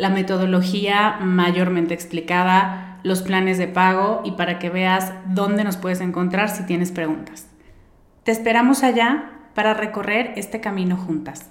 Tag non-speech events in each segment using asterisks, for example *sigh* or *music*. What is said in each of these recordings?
la metodología mayormente explicada, los planes de pago y para que veas dónde nos puedes encontrar si tienes preguntas. Te esperamos allá para recorrer este camino juntas.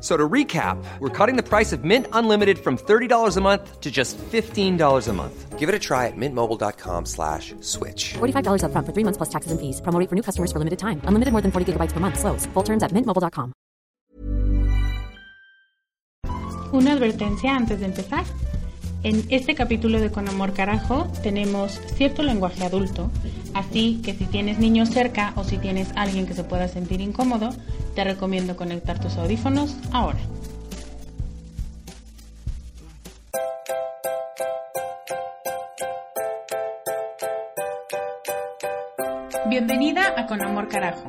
So to recap, we're cutting the price of Mint Unlimited from $30 a month to just $15 a month. Give it a try at mintmobile.com slash switch. $45 up front for three months plus taxes and fees. Promo for new customers for limited time. Unlimited more than 40 gigabytes per month. Slows. Full terms at mintmobile.com. Una advertencia antes de empezar. En este capítulo de Con Amor Carajo tenemos cierto lenguaje adulto, así que si tienes niños cerca o si tienes alguien que se pueda sentir incómodo, te recomiendo conectar tus audífonos ahora. Bienvenida a Con Amor Carajo,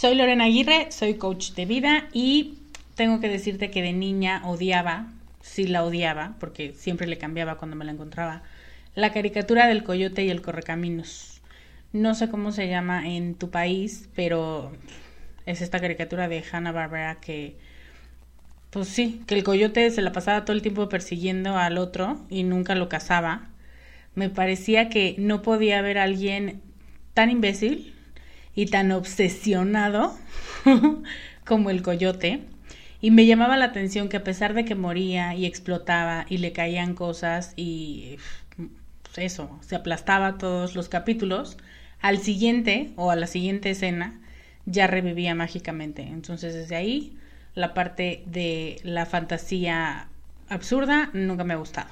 Soy Lorena Aguirre, soy coach de vida y tengo que decirte que de niña odiaba, sí la odiaba, porque siempre le cambiaba cuando me la encontraba, la caricatura del coyote y el correcaminos. No sé cómo se llama en tu país, pero es esta caricatura de Hanna Barbera que, pues sí, que el coyote se la pasaba todo el tiempo persiguiendo al otro y nunca lo cazaba. Me parecía que no podía haber alguien tan imbécil y tan obsesionado *laughs* como el coyote. Y me llamaba la atención que a pesar de que moría y explotaba y le caían cosas y eso, se aplastaba todos los capítulos, al siguiente o a la siguiente escena ya revivía mágicamente. Entonces desde ahí la parte de la fantasía absurda nunca me ha gustado.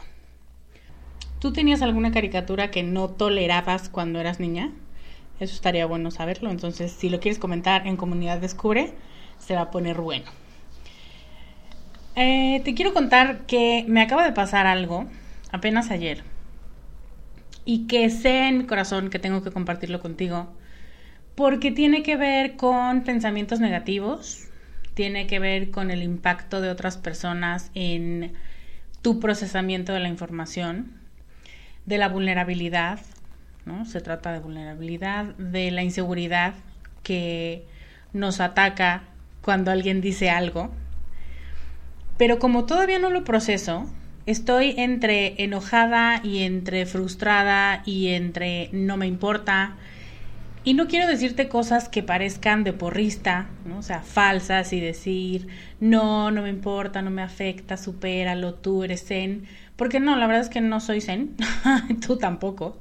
¿Tú tenías alguna caricatura que no tolerabas cuando eras niña? Eso estaría bueno saberlo. Entonces, si lo quieres comentar en Comunidad Descubre, se va a poner bueno. Eh, te quiero contar que me acaba de pasar algo apenas ayer y que sé en mi corazón que tengo que compartirlo contigo porque tiene que ver con pensamientos negativos, tiene que ver con el impacto de otras personas en tu procesamiento de la información, de la vulnerabilidad, ¿no? Se trata de vulnerabilidad, de la inseguridad que nos ataca cuando alguien dice algo. Pero como todavía no lo proceso, estoy entre enojada y entre frustrada y entre no me importa. Y no quiero decirte cosas que parezcan de porrista, ¿no? o sea, falsas y decir, no, no me importa, no me afecta, supéralo, tú eres zen, Porque no, la verdad es que no soy zen, *laughs* tú tampoco.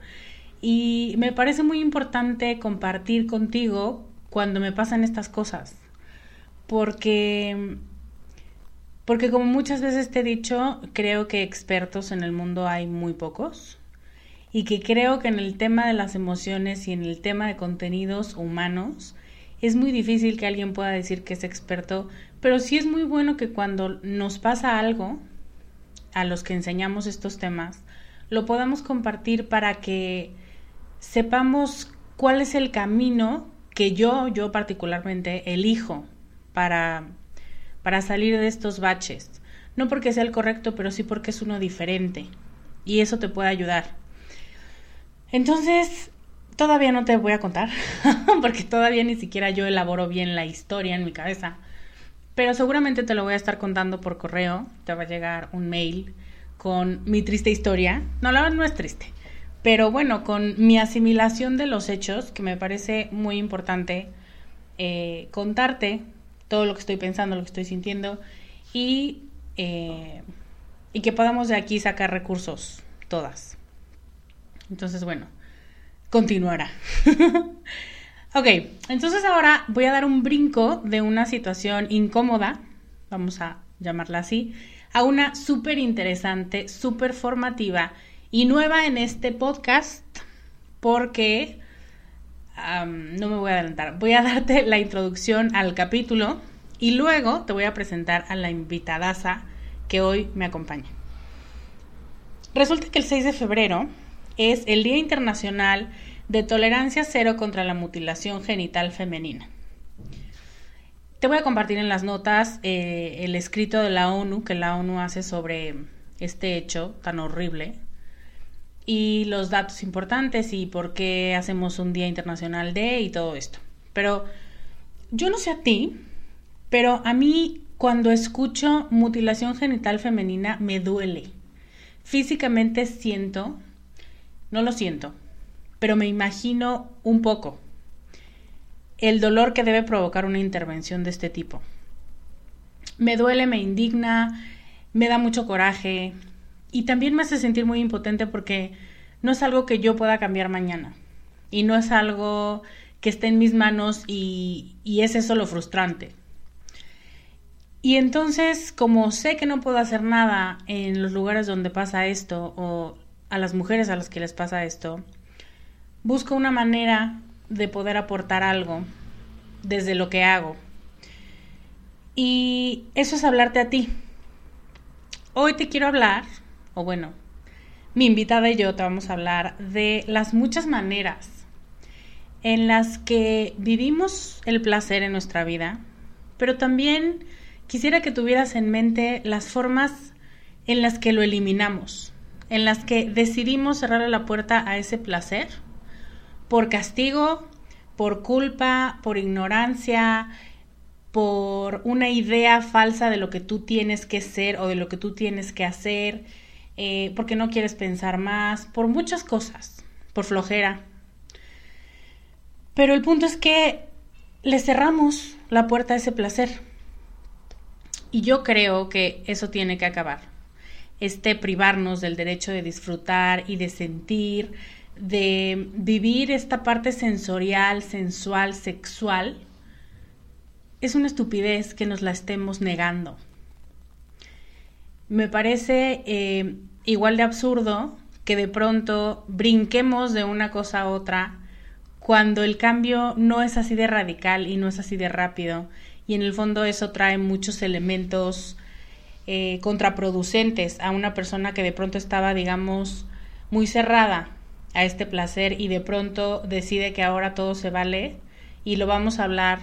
Y me parece muy importante compartir contigo cuando me pasan estas cosas. Porque porque como muchas veces te he dicho, creo que expertos en el mundo hay muy pocos y que creo que en el tema de las emociones y en el tema de contenidos humanos es muy difícil que alguien pueda decir que es experto, pero sí es muy bueno que cuando nos pasa algo, a los que enseñamos estos temas, lo podamos compartir para que sepamos cuál es el camino que yo, yo particularmente, elijo para para salir de estos baches. No porque sea el correcto, pero sí porque es uno diferente. Y eso te puede ayudar. Entonces, todavía no te voy a contar, *laughs* porque todavía ni siquiera yo elaboro bien la historia en mi cabeza. Pero seguramente te lo voy a estar contando por correo. Te va a llegar un mail con mi triste historia. No, la verdad no es triste. Pero bueno, con mi asimilación de los hechos, que me parece muy importante eh, contarte todo lo que estoy pensando, lo que estoy sintiendo y, eh, y que podamos de aquí sacar recursos todas. Entonces, bueno, continuará. *laughs* ok, entonces ahora voy a dar un brinco de una situación incómoda, vamos a llamarla así, a una súper interesante, súper formativa y nueva en este podcast porque no me voy a adelantar. Voy a *laughs* darte la introducción al capítulo y luego te voy a presentar a la invitadaza que hoy me acompaña. Resulta que el 6 de febrero es el Día Internacional de Tolerancia Cero contra la Mutilación Genital Femenina. Te voy a compartir en las notas eh, el escrito de la ONU que la ONU hace sobre este hecho tan horrible y los datos importantes y por qué hacemos un Día Internacional de y todo esto. Pero yo no sé a ti, pero a mí cuando escucho mutilación genital femenina me duele. Físicamente siento, no lo siento, pero me imagino un poco el dolor que debe provocar una intervención de este tipo. Me duele, me indigna, me da mucho coraje, y también me hace sentir muy impotente porque no es algo que yo pueda cambiar mañana. Y no es algo que esté en mis manos y, es eso lo frustrante. Y entonces, como sé que no puedo hacer nada en los lugares donde pasa esto o a las mujeres a las que les pasa esto, busco una manera de poder aportar algo desde lo que hago. Y eso es hablarte a ti. Hoy te quiero hablar o bueno, mi invitada y yo te vamos a hablar de las muchas maneras en las que vivimos el placer en nuestra vida, pero también quisiera que tuvieras en mente las formas en las que lo eliminamos, en las que decidimos cerrarle la puerta a ese placer por castigo, por culpa, por ignorancia, por una idea falsa de lo que tú tienes que ser o de lo que tú tienes que hacer, eh, porque no quieres pensar más, por muchas cosas, por flojera. Pero el punto es que le cerramos la puerta a ese placer. Y yo creo que eso tiene que acabar. Este privarnos del derecho de disfrutar y de sentir, de vivir esta parte sensorial, sensual, sexual, es una estupidez que nos la estemos negando. Me parece eh, igual de absurdo que de pronto brinquemos de una cosa a otra cuando el cambio no es así de radical y no es así de rápido. Y en el fondo eso trae muchos elementos eh, contraproducentes a una persona que de pronto estaba, digamos, muy cerrada a este placer y de pronto decide que ahora todo se vale y lo vamos a hablar,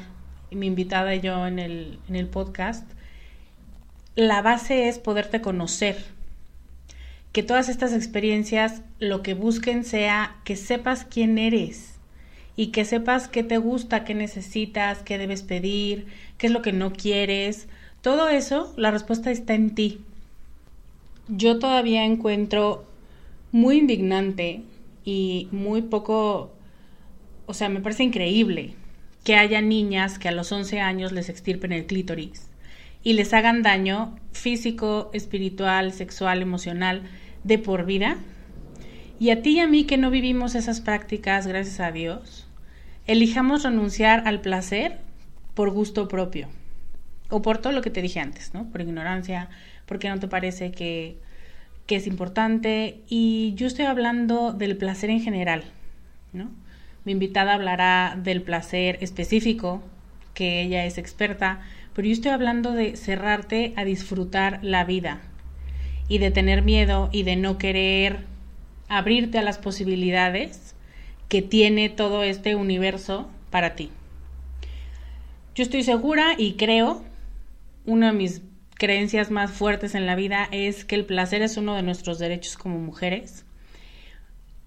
mi invitada y yo en el, en el podcast. La base es poderte conocer, que todas estas experiencias lo que busquen sea que sepas quién eres y que sepas qué te gusta, qué necesitas, qué debes pedir, qué es lo que no quieres. Todo eso, la respuesta está en ti. Yo todavía encuentro muy indignante y muy poco, o sea, me parece increíble que haya niñas que a los 11 años les extirpen el clítoris y les hagan daño físico, espiritual, sexual, emocional de por vida. Y a ti y a mí que no vivimos esas prácticas, gracias a Dios, elijamos renunciar al placer por gusto propio. O por todo lo que te dije antes, ¿no? Por ignorancia, porque no te parece que, que es importante. Y yo estoy hablando del placer en general, ¿no? Mi invitada hablará del placer específico, que ella es experta, pero yo estoy hablando de cerrarte a disfrutar la vida y de tener miedo y de no querer abrirte a las posibilidades que tiene todo este universo para ti. Yo estoy segura y creo, una de mis creencias más fuertes en la vida es que el placer es uno de nuestros derechos como mujeres.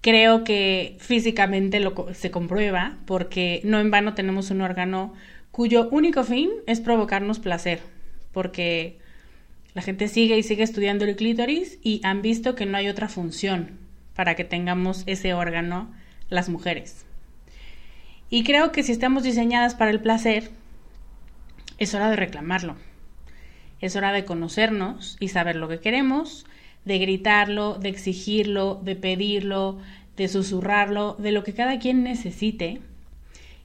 Creo que físicamente lo, se comprueba porque no en vano tenemos un órgano cuyo único fin es provocarnos placer, porque la gente sigue y sigue estudiando el clítoris y han visto que no hay otra función para que tengamos ese órgano las mujeres. Y creo que si estamos diseñadas para el placer, es hora de reclamarlo. Es hora de conocernos y saber lo que queremos, de gritarlo, de exigirlo, de pedirlo, de susurrarlo, de lo que cada quien necesite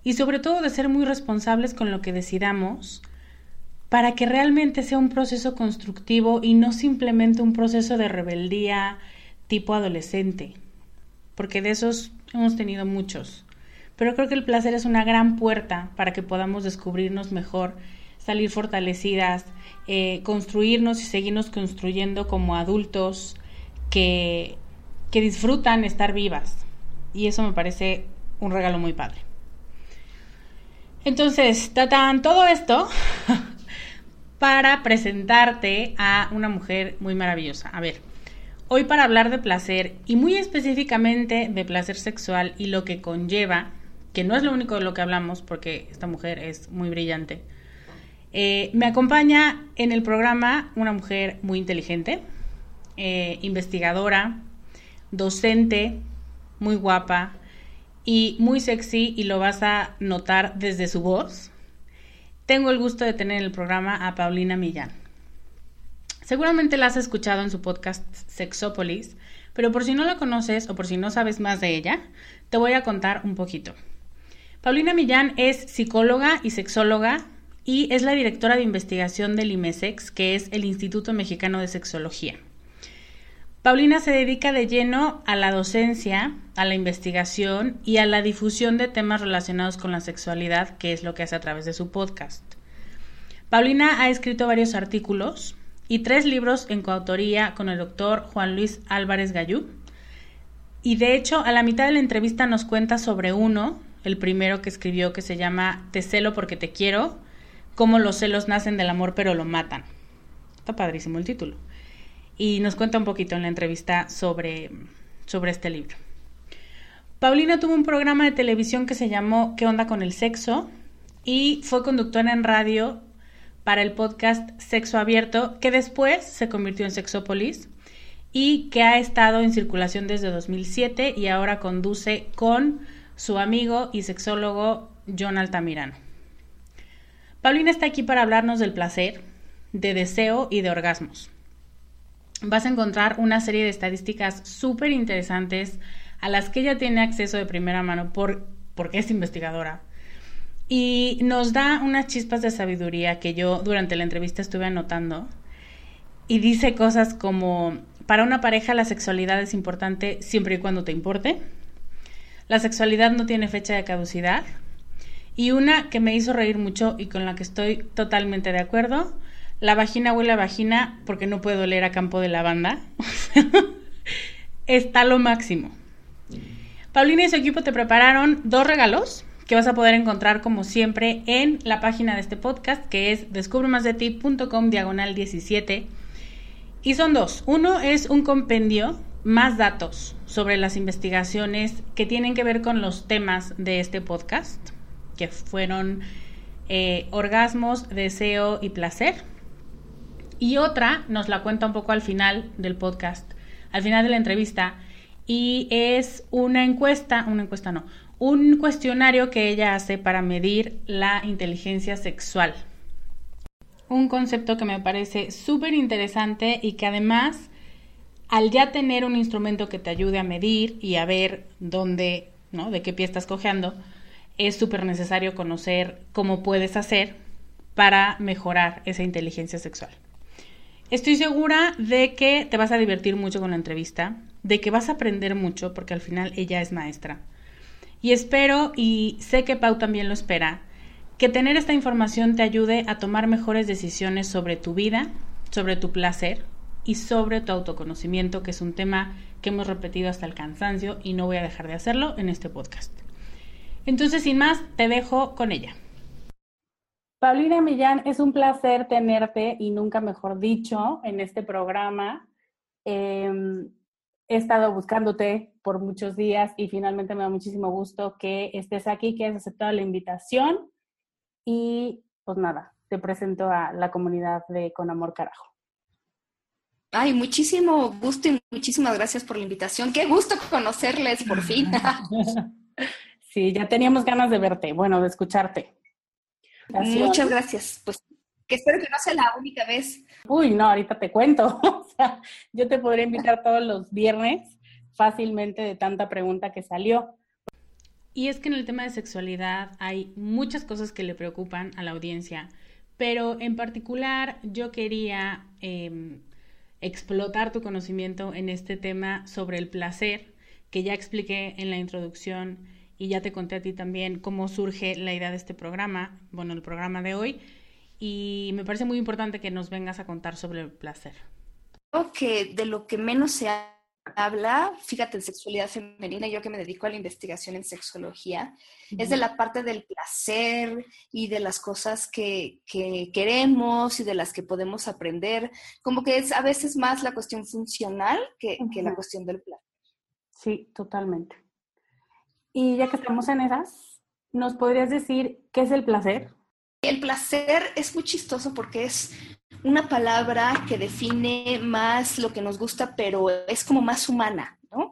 y sobre todo de ser muy responsables con lo que decidamos para que realmente sea un proceso constructivo y no simplemente un proceso de rebeldía tipo adolescente, porque de esos hemos tenido muchos. Pero creo que el placer es una gran puerta para que podamos descubrirnos mejor salir fortalecidas, eh, construirnos y seguirnos construyendo como adultos que, que disfrutan estar vivas. Y eso me parece un regalo muy padre. Entonces, tatan todo esto *laughs* para presentarte a una mujer muy maravillosa. A ver, hoy para hablar de placer y muy específicamente de placer sexual y lo que conlleva, que no es lo único de lo que hablamos porque esta mujer es muy brillante, eh, me acompaña en el programa una mujer muy inteligente, eh, investigadora, docente, muy guapa y muy sexy y lo vas a notar desde su voz. Tengo el gusto de tener en el programa a Paulina Millán. Seguramente la has escuchado en su podcast Sexópolis, pero por si no la conoces o por si no sabes más de ella, te voy a contar un poquito. Paulina Millán es psicóloga y sexóloga, y es la directora de investigación del IMESEX, que es el Instituto Mexicano de Sexología. Paulina se dedica de lleno a la docencia, a la investigación y a la difusión de temas relacionados con la sexualidad, que es lo que hace a través de su podcast. Paulina ha escrito varios artículos y tres libros en coautoría con el doctor Juan Luis Álvarez Gallú. Y de hecho, a la mitad de la entrevista nos cuenta sobre uno, el primero que escribió que se llama Te celo porque te quiero, cómo los celos nacen del amor pero lo matan. Está padrísimo el título. Y nos cuenta un poquito en la entrevista sobre, sobre este libro. Paulina tuvo un programa de televisión que se llamó ¿Qué onda con el sexo? y fue conductora en radio para el podcast Sexo Abierto, que después se convirtió en Sexópolis y que ha estado en circulación desde 2007 y ahora conduce con su amigo y sexólogo John Altamirano. Paulina está aquí para hablarnos del placer, de deseo y de orgasmos. Vas a encontrar una serie de estadísticas súper interesantes a las que ella tiene acceso de primera mano por, porque es investigadora. Y nos da unas chispas de sabiduría que yo durante la entrevista estuve anotando. Y dice cosas como, para una pareja la sexualidad es importante siempre y cuando te importe. La sexualidad no tiene fecha de caducidad. Y una que me hizo reír mucho y con la que estoy totalmente de acuerdo, la vagina huele a vagina porque no puedo leer a campo de lavanda. *laughs* Está lo máximo. Paulina y su equipo te prepararon dos regalos que vas a poder encontrar como siempre en la página de este podcast que es descubremasdeti.com diagonal 17. Y son dos. Uno es un compendio más datos sobre las investigaciones que tienen que ver con los temas de este podcast que fueron eh, orgasmos, deseo y placer. Y otra nos la cuenta un poco al final del podcast, al final de la entrevista, y es una encuesta, una encuesta no, un cuestionario que ella hace para medir la inteligencia sexual. Un concepto que me parece súper interesante y que además al ya tener un instrumento que te ayude a medir y a ver dónde, ¿no? De qué pie estás cojeando, es súper necesario conocer cómo puedes hacer para mejorar esa inteligencia sexual. Estoy segura de que te vas a divertir mucho con la entrevista, de que vas a aprender mucho, porque al final ella es maestra. Y espero, y sé que Pau también lo espera, que tener esta información te ayude a tomar mejores decisiones sobre tu vida, sobre tu placer y sobre tu autoconocimiento, que es un tema que hemos repetido hasta el cansancio y no voy a dejar de hacerlo en este podcast. Entonces, sin más, te dejo con ella. Paulina Millán, es un placer tenerte y nunca mejor dicho en este programa. Em, he estado buscándote por muchos días y finalmente me da muchísimo gusto que estés aquí, que hayas aceptado la invitación. Y pues nada, te presento a la comunidad de Con Amor Carajo. Ay, muchísimo gusto y muchísimas gracias por la invitación. Qué gusto conocerles por fin. *laughs* sí, ya teníamos ganas de verte, bueno, de escucharte. Muchas gracias. Pues que espero que no sea la única vez. Uy, no, ahorita te cuento. *laughs* o sea, yo te podría invitar todos los viernes fácilmente de tanta pregunta que salió. Y es que en el tema de sexualidad hay muchas cosas que le preocupan a la audiencia, pero en particular yo quería em, explotar tu conocimiento en este tema sobre el placer, que ya expliqué en la introducción y ya te conté a ti también cómo surge la idea de este programa, bueno, el programa de hoy, y me parece muy importante que nos vengas a contar sobre el placer. Creo que de lo que menos se habla, fíjate, en sexualidad femenina, yo que me dedico a la investigación en sexología, es de la parte del placer y de las cosas que, que, queremos y de las que podemos aprender, como que es a veces más la cuestión funcional que, que la cuestión del placer. Sí, totalmente. Y ya que estamos en esas, ¿nos podrías decir qué es el placer? El placer es muy chistoso porque es una palabra que define más lo que nos gusta, pero es como más humana, ¿no?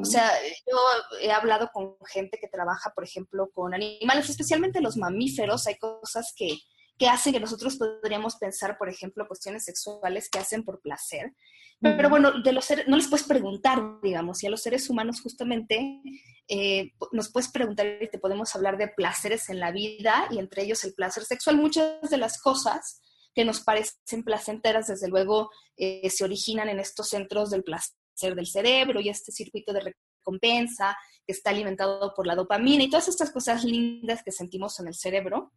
O sea, yo he hablado con gente que trabaja, por ejemplo, con animales, especialmente los mamíferos, hay cosas que, que hacen que nosotros podríamos pensar, por ejemplo, cuestiones sexuales que hacen por placer. Pero bueno, de los seres, no les puedes preguntar, digamos, y a los seres humanos justamente eh, nos puedes preguntar y te podemos hablar de placeres en la vida y entre ellos el placer sexual. Muchas de las cosas que nos parecen placenteras, desde luego, eh, se originan en estos centros del placer del cerebro y este circuito de recompensa que está alimentado por la dopamina y todas estas cosas lindas que sentimos en el cerebro.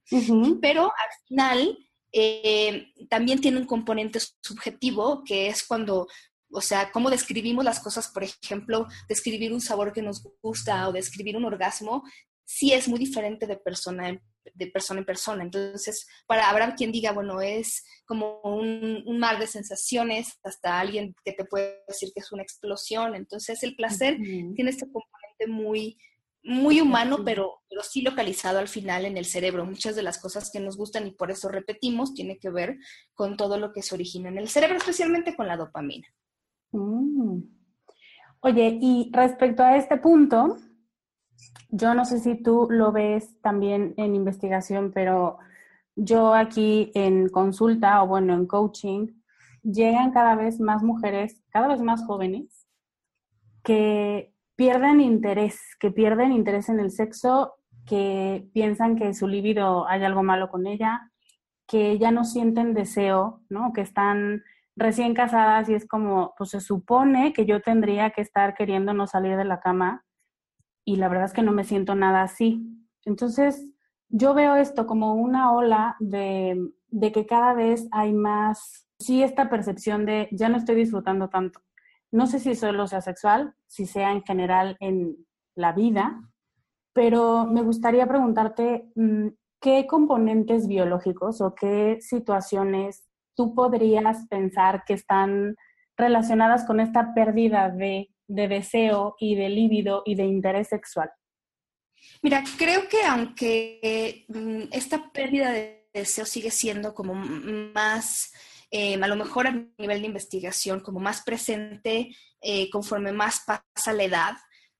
Pero al final eh, también tiene un componente subjetivo que es cuando o sea, cómo describimos las cosas, por ejemplo, describir un sabor que nos gusta o describir un orgasmo, sí es muy diferente de persona en, de persona, en persona. Entonces, para habrá quien diga, bueno, es como un, un, mar de sensaciones, hasta alguien que te puede decir que es una explosión. Entonces, el placer tiene este componente muy, muy humano, pero, pero sí localizado al final en el cerebro. Muchas de las cosas que nos gustan y por eso repetimos tiene que ver con todo lo que se origina en el cerebro, especialmente con la dopamina. Mm. Oye, y respecto a este punto, yo no sé si tú lo ves también en investigación, pero yo aquí en consulta o bueno, en coaching, llegan cada vez más mujeres, cada vez más jóvenes, que pierden interés, que pierden interés en el sexo, que piensan que su libido hay algo malo con ella, que ya no sienten deseo, ¿no? Que están recién casadas y es como, pues se supone que yo tendría que estar queriendo no salir de la cama y la verdad es que no me siento nada así. Entonces, yo veo esto como una ola de, de que cada vez hay más, sí, esta percepción de ya no estoy disfrutando tanto. No sé si solo sea sexual, si sea en general en la vida, pero me gustaría preguntarte mm, qué componentes biológicos o qué situaciones tú podrías pensar que están relacionadas con esta pérdida de, deseo y de líbido y de interés sexual? Mira, creo que aunque mm, esta pérdida de deseo sigue siendo como más, eh, a lo mejor a nivel de investigación, como más presente eh, conforme más pasa la edad,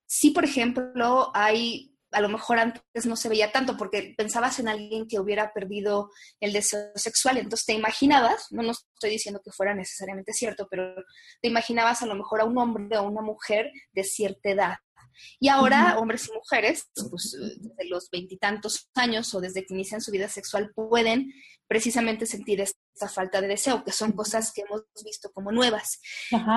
sí, por ejemplo, hay a lo mejor antes no se veía tanto porque pensabas en alguien que hubiera perdido el deseo sexual, entonces te imaginabas, no, no estoy diciendo que fuera necesariamente cierto, pero te imaginabas a lo mejor a un hombre o una mujer de cierta edad. Y ahora, hombres y mujeres, pues desde los veintitantos años o desde que inician su vida sexual, pueden precisamente sentir esta falta de deseo, que son cosas que hemos visto como nuevas.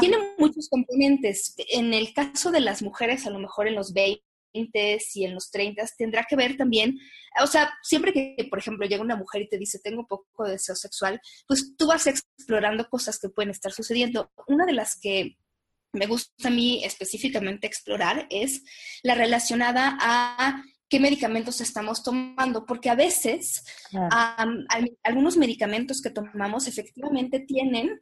Tienen muchos componentes. En el caso de las mujeres, a lo mejor en los 20 y en los 30 tendrá que ver también, o sea, siempre que, por ejemplo, llega una mujer y te dice, tengo poco deseo sexual, pues tú vas explorando cosas que pueden estar sucediendo. Una de las que me gusta a mí específicamente explorar es la relacionada a qué medicamentos estamos tomando, porque a veces algunos medicamentos que tomamos efectivamente tienen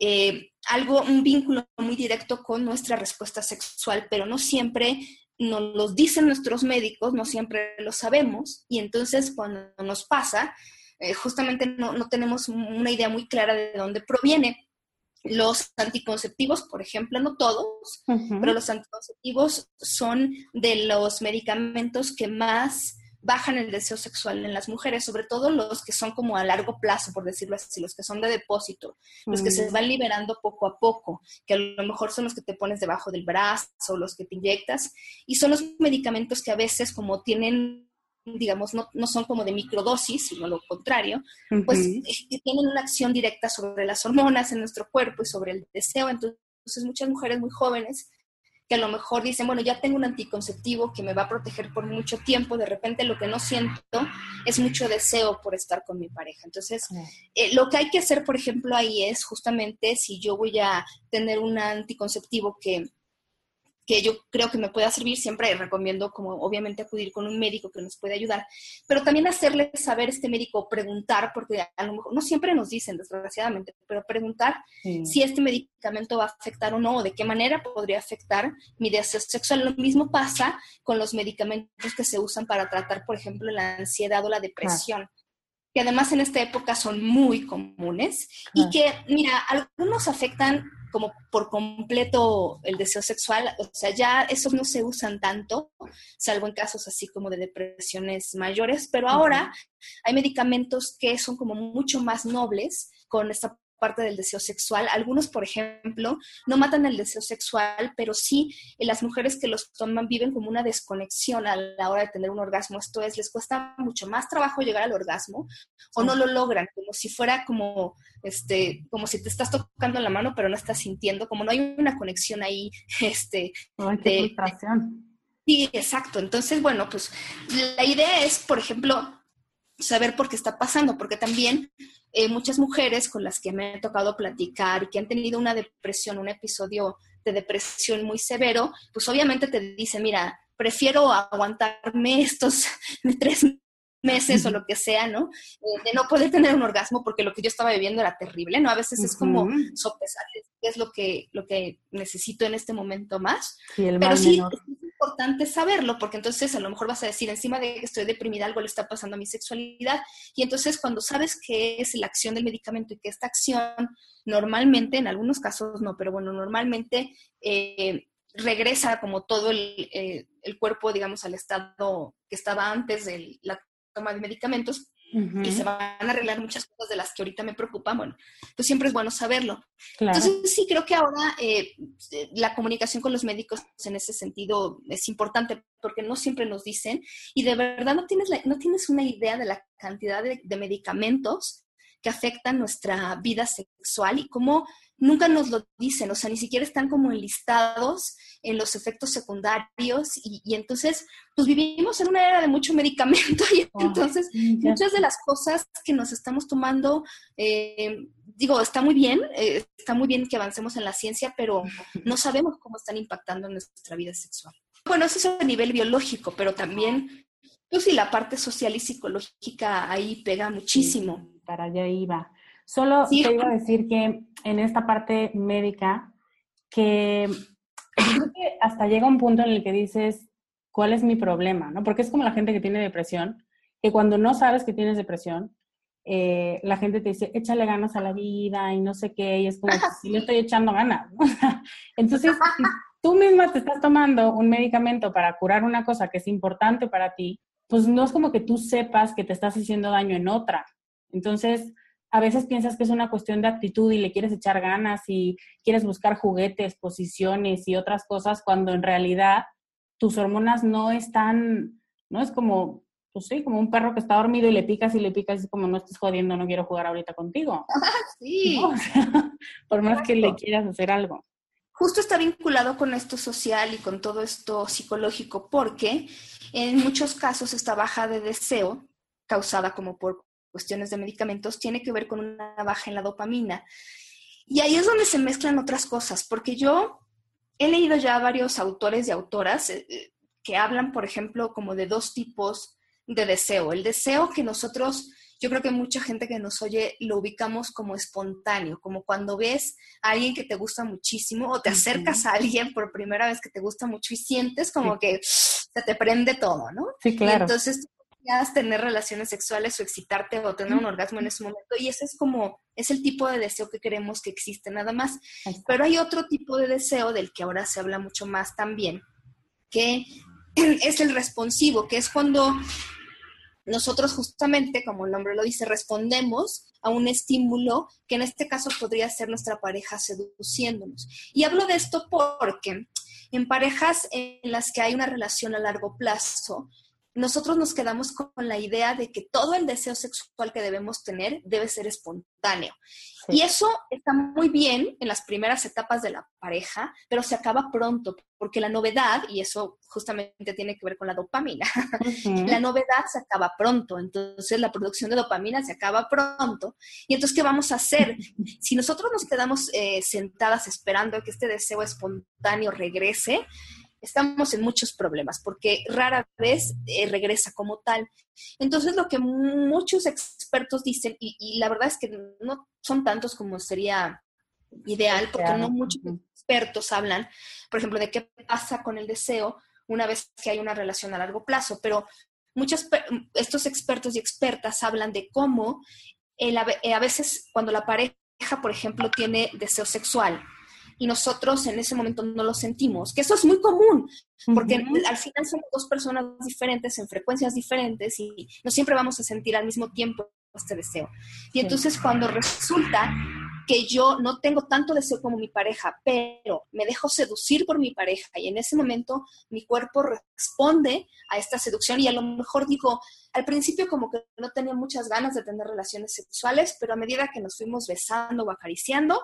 eh, algo, un vínculo muy directo con nuestra respuesta sexual, pero no siempre nos los dicen nuestros médicos, no siempre lo sabemos, y entonces cuando nos pasa, eh, justamente no, no, tenemos una idea muy clara de dónde proviene. Los anticonceptivos, por ejemplo, no todos, pero los anticonceptivos son de los medicamentos que más bajan el deseo sexual en las mujeres, sobre todo los que son como a largo plazo, por decirlo así, los que son de depósito, los que se mm. van liberando poco a poco, que a lo mejor son los que te pones debajo del brazo, los que te inyectas, y son los medicamentos que a veces como tienen digamos, no, no son como de microdosis, sino lo contrario, pues eh, tienen una acción directa sobre las hormonas en nuestro cuerpo y sobre el deseo. Entonces, muchas mujeres muy jóvenes que a lo mejor dicen, bueno, ya tengo un anticonceptivo que me va a proteger por mucho tiempo, de repente lo que no siento es mucho deseo por estar con mi pareja. Entonces, eh, lo que hay que hacer, por ejemplo, ahí es justamente si yo voy a tener un anticonceptivo que que yo creo que me pueda servir, siempre recomiendo como obviamente acudir con un médico que nos puede ayudar, pero también hacerle saber a este médico, preguntar, porque a lo mejor no siempre nos dicen, desgraciadamente, pero preguntar si este medicamento va a afectar o no, o de qué manera podría afectar mi deseo sexual. Lo mismo pasa con los medicamentos que se usan para tratar, por ejemplo, la ansiedad o la depresión. Que además en esta época son muy comunes y que, mira, algunos afectan como por completo el deseo sexual, o sea, ya esos no se usan tanto, salvo en casos así como de depresiones mayores, pero ahora hay medicamentos que son como mucho más nobles con esta parte del deseo sexual. Algunos, por ejemplo, no matan el deseo sexual, pero sí en las mujeres que los toman viven como una desconexión a la hora de tener un orgasmo. Esto es, les cuesta mucho más trabajo llegar al orgasmo o no lo logran, como si fuera como, este, como si te estás tocando la mano, pero no estás sintiendo, como no hay una conexión ahí, *laughs* este, de, Sí, exacto. Entonces, bueno, pues la idea es, por ejemplo, saber por qué está pasando, porque también eh, muchas mujeres con las que me ha tocado platicar y que han tenido una depresión, un episodio de depresión muy severo, pues obviamente te dicen, mira, prefiero aguantarme estos *laughs* tres meses o lo que sea, ¿no? Eh, de no poder tener un orgasmo porque lo que yo estaba viviendo era terrible, ¿no? A veces es como sopesar qué es lo que, lo que necesito en este momento más. Pero sí, importante saberlo porque entonces a lo mejor vas a decir, encima de que estoy deprimida, algo le está pasando a mi sexualidad. Y entonces cuando sabes qué es la acción del medicamento y que esta acción normalmente, en algunos casos no, pero bueno, normalmente... Eh, regresa como todo el, eh, el, cuerpo, digamos, al estado que estaba antes de la toma de medicamentos y se van a arreglar muchas cosas de las que ahorita me preocupan, bueno, pues siempre es bueno saberlo. Entonces sí creo que ahora eh, la comunicación con los médicos en ese sentido es importante porque no siempre nos dicen y de verdad no tienes, no tienes una idea de la cantidad de, de medicamentos que afectan nuestra vida sexual y cómo nunca nos lo dicen, o sea, ni siquiera están como enlistados en los efectos secundarios y, entonces, pues vivimos en una era de mucho medicamento y entonces muchas de las cosas que nos estamos tomando, eh, digo, está muy bien, eh, está muy bien que avancemos en la ciencia, pero no sabemos cómo están impactando en nuestra vida sexual. Bueno, eso es a nivel biológico, pero también, pues sí, la parte social y psicológica ahí pega muchísimo. Para allá iba. Solo te iba a decir que en esta parte médica, que creo que hasta llega un punto en el que dices, ¿cuál es mi problema? ¿no? Porque es como la gente que tiene depresión, que cuando no sabes que tienes depresión, eh, la gente te dice, échale ganas a la vida y no sé qué, y es como, si le estoy echando ganas. *laughs* Entonces, tú misma te estás tomando un medicamento para curar una cosa que es importante para ti, pues no es como que tú sepas que te estás haciendo daño en otra. Entonces, a veces piensas que es una cuestión de actitud y le quieres echar ganas y quieres buscar juguetes, posiciones y otras cosas, cuando en realidad tus hormonas no están, no es como, pues sí, como un perro que está dormido y le picas y le picas y es como no estés jodiendo, no quiero jugar ahorita contigo. *laughs* sí. *laughs* por más que le quieras hacer algo. Justo está vinculado con esto social y con todo esto psicológico, porque en muchos casos esta baja de deseo, causada como por cuestiones de medicamentos, tiene que ver con una baja en la dopamina. Y ahí es donde se mezclan otras cosas, porque yo he leído ya varios autores y autoras eh, eh, que hablan, por ejemplo, como de dos tipos de deseo. El deseo que nosotros, yo creo que mucha gente que nos oye lo ubicamos como espontáneo, como cuando ves a alguien que te gusta muchísimo o te acercas a alguien por primera vez que te gusta mucho y sientes como que se te prende todo, ¿no? Sí, claro. entonces tener relaciones sexuales o excitarte o tener un orgasmo en ese momento y ese es como, es el tipo de deseo que queremos que existe nada más. Pero hay otro tipo de deseo del que ahora se habla mucho más también, que *clears throat* es el responsivo, que es cuando nosotros justamente, como el nombre lo dice, respondemos a un estímulo que en este caso podría ser nuestra pareja seduciéndonos. Y hablo de esto porque en parejas en las que hay una relación a largo plazo, nosotros nos quedamos con la idea de que todo el deseo sexual que debemos tener debe ser espontáneo. Y eso está muy bien en las primeras etapas de la pareja, pero se acaba pronto, porque la novedad, y eso justamente tiene que ver con la dopamina, *laughs* la novedad se acaba pronto, entonces la producción de dopamina se acaba pronto. Y entonces, ¿qué vamos a hacer? *laughs* si nosotros nos quedamos eh, sentadas esperando que este deseo espontáneo regrese, estamos en muchos problemas porque rara vez eh, regresa como tal. Entonces, lo que muchos expertos dicen, y, la verdad es que no son tantos como sería ideal, porque no muchos expertos hablan, por ejemplo, de qué pasa con el deseo una vez que hay una relación a largo plazo, pero muchos estos expertos y expertas hablan de cómo el, a veces cuando la pareja, por ejemplo, tiene deseo sexual, y nosotros en ese momento no lo sentimos, que eso es muy común, porque al final somos dos personas diferentes en frecuencias diferentes y no siempre vamos a sentir al mismo tiempo este deseo. Y entonces cuando resulta que yo no tengo tanto deseo como mi pareja, pero me dejo seducir por mi pareja y en ese momento mi cuerpo responde a esta seducción y a lo mejor digo, al principio como que no tenía muchas ganas de tener relaciones sexuales, pero a medida que nos fuimos besando o acariciando,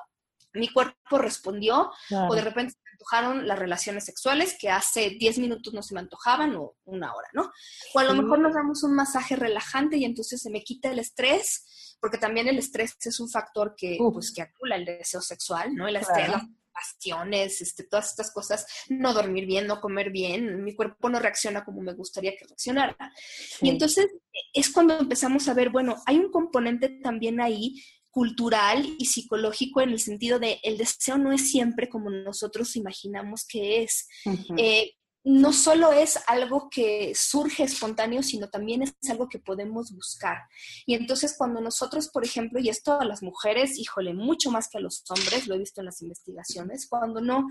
mi cuerpo respondió o de repente se me antojaron las relaciones sexuales que hace 10 minutos no se me antojaban o una hora, ¿no? O a lo mejor nos damos un masaje relajante y entonces se me quita el estrés, porque también el estrés es un factor que, pues, que acula el deseo sexual, ¿no? El estrés, las pasiones, este, todas estas cosas, no dormir bien, no comer bien, mi cuerpo no reacciona como me gustaría que reaccionara. Y entonces es cuando empezamos a ver, bueno, hay un componente también ahí cultural y psicológico en el sentido de el deseo no es siempre como nosotros imaginamos que es. Eh, no solo es algo que surge espontáneo, sino también es algo que podemos buscar. Y entonces cuando nosotros, por ejemplo, y esto a las mujeres, híjole, mucho más que a los hombres, lo he visto en las investigaciones, cuando no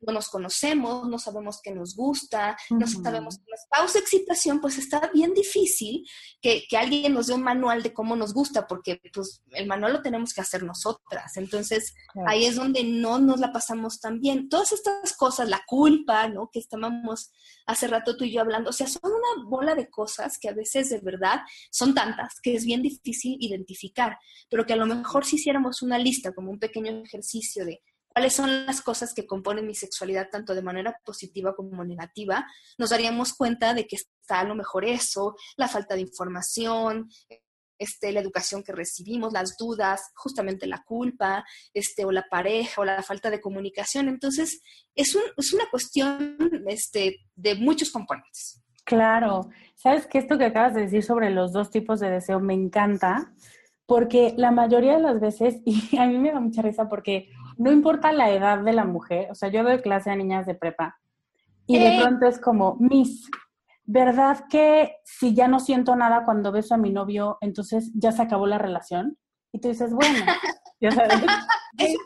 no nos conocemos, no sabemos qué nos gusta, no sabemos qué nos causa excitación, pues está bien difícil que, alguien nos dé un manual de cómo nos gusta, porque pues el manual lo tenemos que hacer nosotras. Entonces, ahí es donde no nos la pasamos tan bien. Todas estas cosas, la culpa, ¿no? Que estábamos hace rato tú y yo hablando, o sea, son una bola de cosas que a veces de verdad son tantas que es bien difícil identificar, pero que a lo mejor si hiciéramos una lista como un pequeño ejercicio de cuáles son las cosas que componen mi sexualidad tanto de manera positiva como negativa, nos daríamos cuenta de que está a lo mejor eso, la falta de información, este, la educación que recibimos, las dudas, justamente la culpa, este, o la pareja, o la falta de comunicación. Entonces, es, un, es una cuestión este, de muchos componentes. Claro. ¿Sabes que esto que acabas de decir sobre los dos tipos de deseo me encanta? Porque la mayoría de las veces, *laughs* y a mí me da mucha risa porque no importa la edad de la mujer, o sea, yo doy clase a niñas de prepa y de eh. pronto es como, Miss, ¿verdad que si ya no siento nada cuando beso a mi novio, entonces ya se acabó la relación? Y tú dices, bueno, ya *laughs* sabes.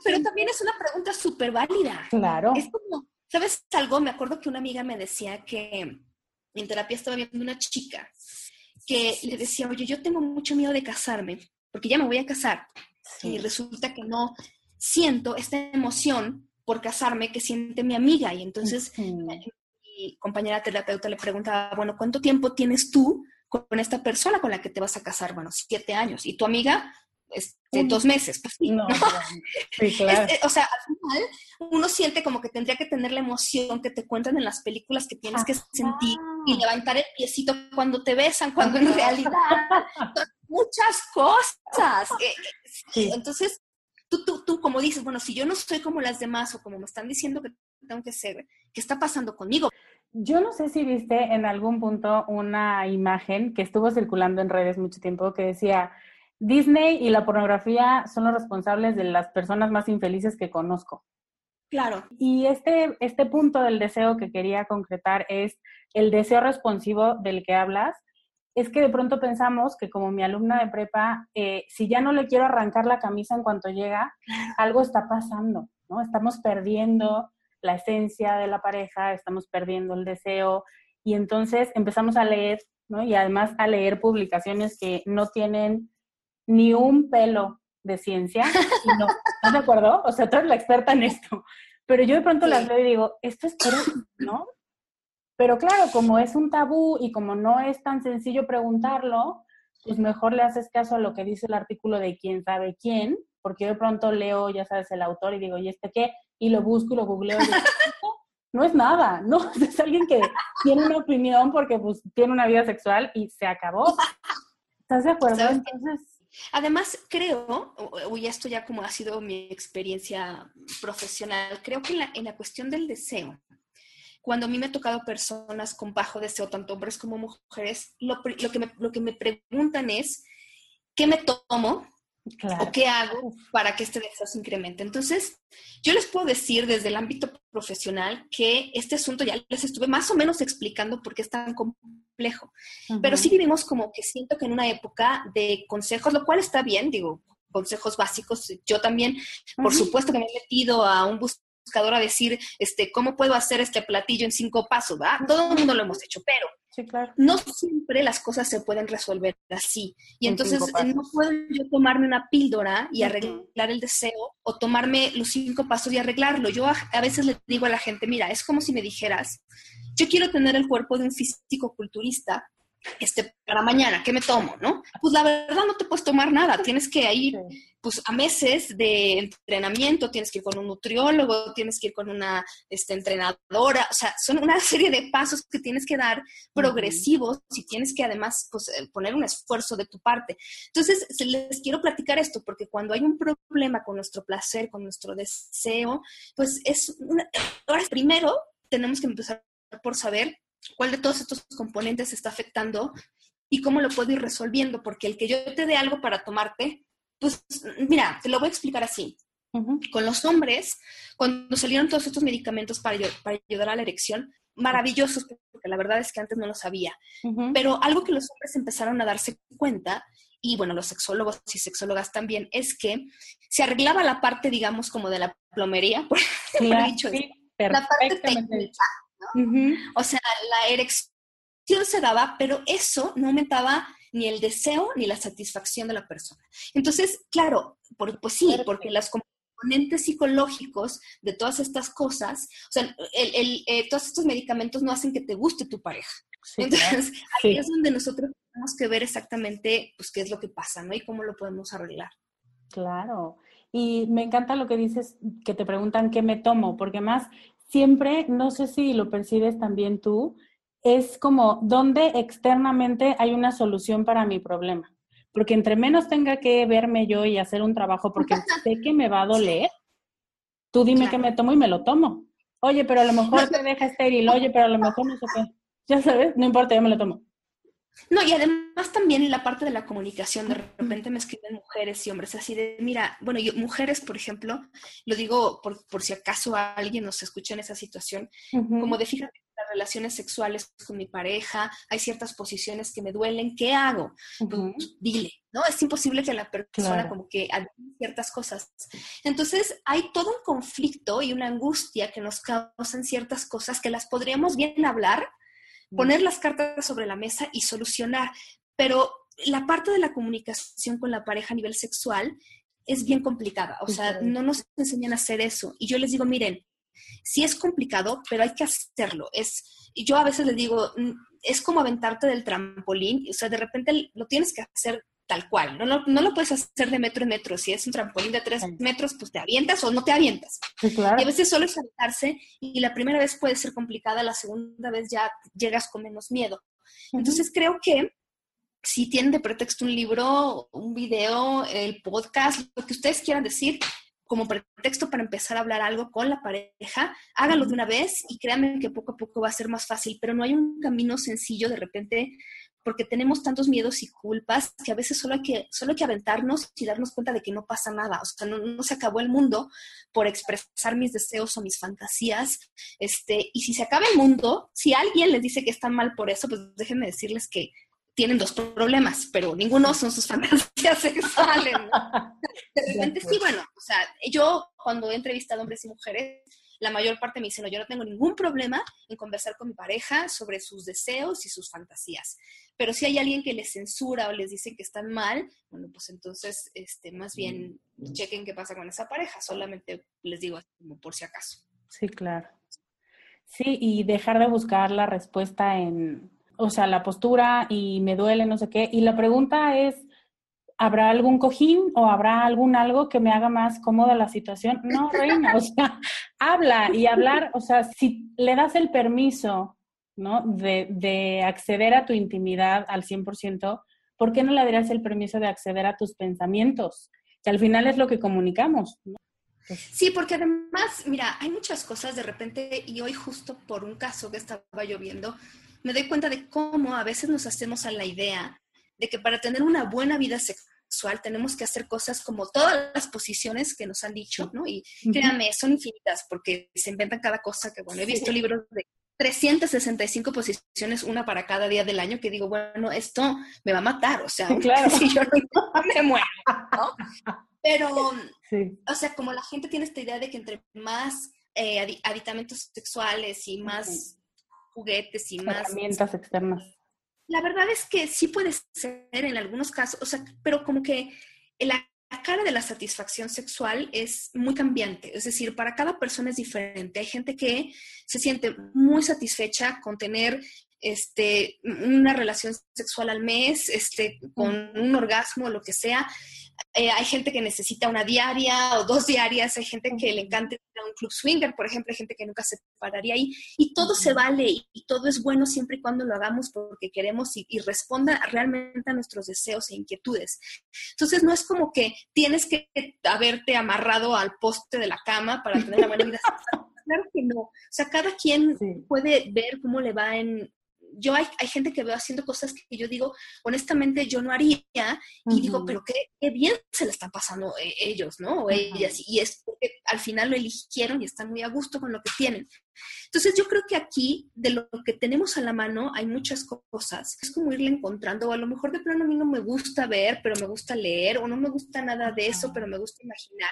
pero también es una pregunta súper válida. Claro. Es como, ¿Sabes algo? Me acuerdo que una amiga me decía que en terapia estaba viendo una chica que le decía, oye, yo tengo mucho miedo de casarme, porque ya me voy a casar. Y resulta que no siento esta emoción por casarme que siente mi amiga. Y entonces mi compañera terapeuta le preguntaba, bueno, ¿cuánto tiempo tienes tú con esta persona con la que te vas a casar? Bueno, siete años. ¿Y tu amiga? Este, dos meses. Pues, no, Sí, *laughs* claro. o sea, al final uno siente como que tendría que tener la emoción que te cuentan en las películas que tienes que sentir y levantar el piecito cuando te besan, cuando en realidad muchas cosas. *laughs* Eh, entonces, tú, tú, tú como dices, bueno, si yo no soy como las demás o como me están diciendo que tengo que ser, ¿qué está pasando conmigo? Yo no sé si viste en algún punto una imagen que estuvo circulando en redes mucho tiempo que decía, Disney y la pornografía son los responsables de las personas más infelices que conozco. Claro. Y este, este punto del deseo que quería concretar es el deseo responsivo del que hablas. Es que de pronto pensamos que como mi alumna de prepa, eh, si ya no le quiero arrancar la camisa en cuanto llega, algo está pasando, ¿no? Estamos perdiendo la esencia de la pareja, estamos perdiendo el deseo y entonces empezamos a leer, ¿no? Y además a leer publicaciones que no tienen ni un pelo de ciencia. no, ¿estás de acuerdo? O sea, tú eres la experta en esto. Pero yo de pronto las leo y digo, esto es todo, ¿no? Pero claro, como es un tabú y como no es tan sencillo preguntarlo, pues mejor le haces caso a lo que dice el artículo de quién sabe quién, porque yo de pronto leo, ya sabes, el autor y digo, ¿y este qué? Y lo busco y lo googleo y digo, *laughs* no es nada, ¿no? *laughs* Es alguien que tiene una opinión porque pues tiene una vida sexual y se acabó. ¿Estás de acuerdo? Entonces, Además, creo, y esto ya como ha sido mi experiencia profesional, creo que en la, cuestión del deseo, cuando a mí me ha tocado personas con bajo deseo, tanto hombres como mujeres, lo, que, me, lo que me preguntan es, ¿qué me tomo ¿O qué hago para que este deseo se incremente? Entonces, yo les puedo decir desde el ámbito profesional que este asunto ya les estuve más o menos explicando por qué es tan complejo, pero sí vivimos como que siento que en una época de consejos, lo cual está bien, digo, consejos básicos, yo también, por supuesto que me he metido a un buscador a decir, este, ¿cómo puedo hacer este platillo en cinco pasos? ¿va? Todo el mundo lo hemos hecho, pero no siempre las cosas se pueden resolver así. Y entonces no puedo yo tomarme una píldora y arreglar el deseo o tomarme los cinco pasos y arreglarlo. Yo a, veces le digo a la gente, mira, es como si me dijeras, yo quiero tener el cuerpo de un físico culturista, este, para mañana, ¿qué me tomo, no? Pues la verdad no te puedes tomar nada, tienes que ir pues a meses de entrenamiento, tienes que ir con un nutriólogo, tienes que ir con una este, entrenadora, o sea, son una serie de pasos que tienes que dar progresivos y tienes que además pues, eh, poner un esfuerzo de tu parte. Entonces, les quiero platicar esto porque cuando hay un problema con nuestro placer, con nuestro deseo, pues es, una... ahora primero tenemos que empezar por saber cuál de todos estos componentes está afectando y cómo lo puedo ir resolviendo, porque el que yo te dé algo para tomarte, pues mira, te lo voy a explicar así. Con los hombres, cuando salieron todos estos medicamentos para, para ayudar a la erección, maravillosos, porque la verdad es que antes no lo sabía, pero algo que los hombres empezaron a darse cuenta, y bueno, los sexólogos y sexólogas también, es que se arreglaba la parte, digamos, como de la plomería, *laughs* por, dicho, la parte técnica, o sea, la erección se daba, pero eso no aumentaba ni el deseo ni la satisfacción de la persona. Entonces, claro, pues sí, porque los componentes psicológicos de todas estas cosas, o sea, eh, todos estos medicamentos no hacen que te guste tu pareja. Entonces, ahí es donde nosotros tenemos que ver exactamente pues, qué es lo que pasa, ¿no? Y cómo lo podemos arreglar. Claro. Y me encanta lo que dices, que te preguntan qué me tomo, porque más siempre, no sé si lo percibes también tú, es como donde externamente hay una solución para mi problema. Porque entre menos tenga que verme yo y hacer un trabajo porque *laughs* sé que me va a doler, tú dime que me tomo y me lo tomo. Oye, pero a lo mejor *laughs* te deja estéril, oye, pero a lo mejor no sé qué. Ya sabes, no importa, yo me lo tomo. No, y además también en la parte de la comunicación, de repente me escriben mujeres y hombres así de, mira, bueno, yo, mujeres, por ejemplo, lo digo por, por si acaso alguien nos escucha en esa situación, como de, fíjate, las relaciones sexuales con mi pareja, hay ciertas posiciones que me duelen, ¿qué hago? Pues, dile, ¿no? Es imposible que la persona como que ciertas cosas. Entonces, hay todo un conflicto y una angustia que nos causan ciertas cosas que las podríamos bien hablar, poner las cartas sobre la mesa y solucionar, pero la parte de la comunicación con la pareja a nivel sexual es bien complicada, o sea, no nos enseñan a hacer eso. Y yo les digo, miren, sí es complicado, pero hay que hacerlo. Es, yo a veces les digo, mm, es como aventarte del trampolín, o sea, de repente lo tienes que hacer tal cual, no, no, lo puedes hacer de metro en metro, si es un trampolín de tres metros, pues te avientas o no te avientas. Y a veces solo es aventarse y la primera vez puede ser complicada, la segunda vez ya llegas con menos miedo. Entonces creo que si tienen de pretexto un libro, un video, el podcast, lo que ustedes quieran decir, como pretexto para empezar a hablar algo con la pareja, hágalo de una vez y créanme que poco a poco va a ser más fácil, pero no hay un camino sencillo de repente porque tenemos tantos miedos y culpas que a veces solo hay que, solo hay que aventarnos y darnos cuenta de que no pasa nada, o sea, no, se acabó el mundo por expresar mis deseos o mis fantasías, este, y si se acaba el mundo, si alguien les dice que están mal por eso, pues déjenme decirles que tienen dos problemas, pero ninguno son sus *laughs* fantasías sexuales. De repente sí, bueno, o sea, yo cuando he entrevistado hombres y mujeres, la mayor parte me dice, no, yo no tengo ningún problema en conversar con mi pareja sobre sus deseos y sus fantasías. Pero si hay alguien que les censura o les dice que están mal, bueno, pues entonces, este, más bien chequen qué pasa con esa pareja. Solamente les digo como por si acaso. Sí, claro. Sí, y dejar de buscar la respuesta en, o sea, la postura y me duele, no sé qué. Y la pregunta es, ¿habrá algún cojín o habrá algún algo que me haga más cómoda la situación? No, reina, o sea, *laughs* habla y hablar, o sea, si le das el permiso, ¿no? De, de acceder a tu intimidad al 100%, ¿por qué no le darías el permiso de acceder a tus pensamientos? Que al final es lo que comunicamos, ¿no? Sí, porque además, mira, hay muchas cosas de repente y hoy justo por un caso que estaba lloviendo, me doy cuenta de cómo a veces nos hacemos a la idea de que para tener una buena vida sexual tenemos que hacer cosas como todas las posiciones que nos han dicho, ¿no? Y créanme, son infinitas porque se inventan cada cosa que, bueno, he visto libros de 365 posiciones, una para cada día del año, que digo, bueno, esto me va a matar, o sea, claro. *laughs* si yo no me muero, ¿no? Pero, o sea, como la gente tiene esta idea de que entre más eh, aditamentos sexuales y más juguetes y más... Herramientas externas. La verdad es que sí puede ser en algunos casos, o sea, pero como que la cara de la satisfacción sexual es muy cambiante, es decir, para cada persona es diferente. Hay gente que se siente muy satisfecha con tener este, una relación sexual al mes, este, con un orgasmo o lo que sea. Eh, hay gente que necesita una diaria o dos diarias, hay gente que le encanta un club swinger, por ejemplo, hay gente que nunca se pararía ahí, y todo se vale y, todo es bueno siempre y cuando lo hagamos porque queremos y, y, responda realmente a nuestros deseos e inquietudes. Entonces, no es como que tienes que haberte amarrado al poste de la cama para tener una buena vida. *laughs* claro que no. O sea, cada quien puede ver cómo le va en, yo hay, hay, gente que veo haciendo cosas que yo digo, honestamente, yo no haría, y digo, pero qué, qué, bien se le están pasando eh, ellos, ¿no? O ellas, y es porque al final lo eligieron y están muy a gusto con lo que tienen. Entonces yo creo que aquí, de lo que tenemos a la mano, hay muchas cosas. Es como irle encontrando, o a lo mejor de plano a mí no me gusta ver, pero me gusta leer, o no me gusta nada de eso, pero me gusta imaginar.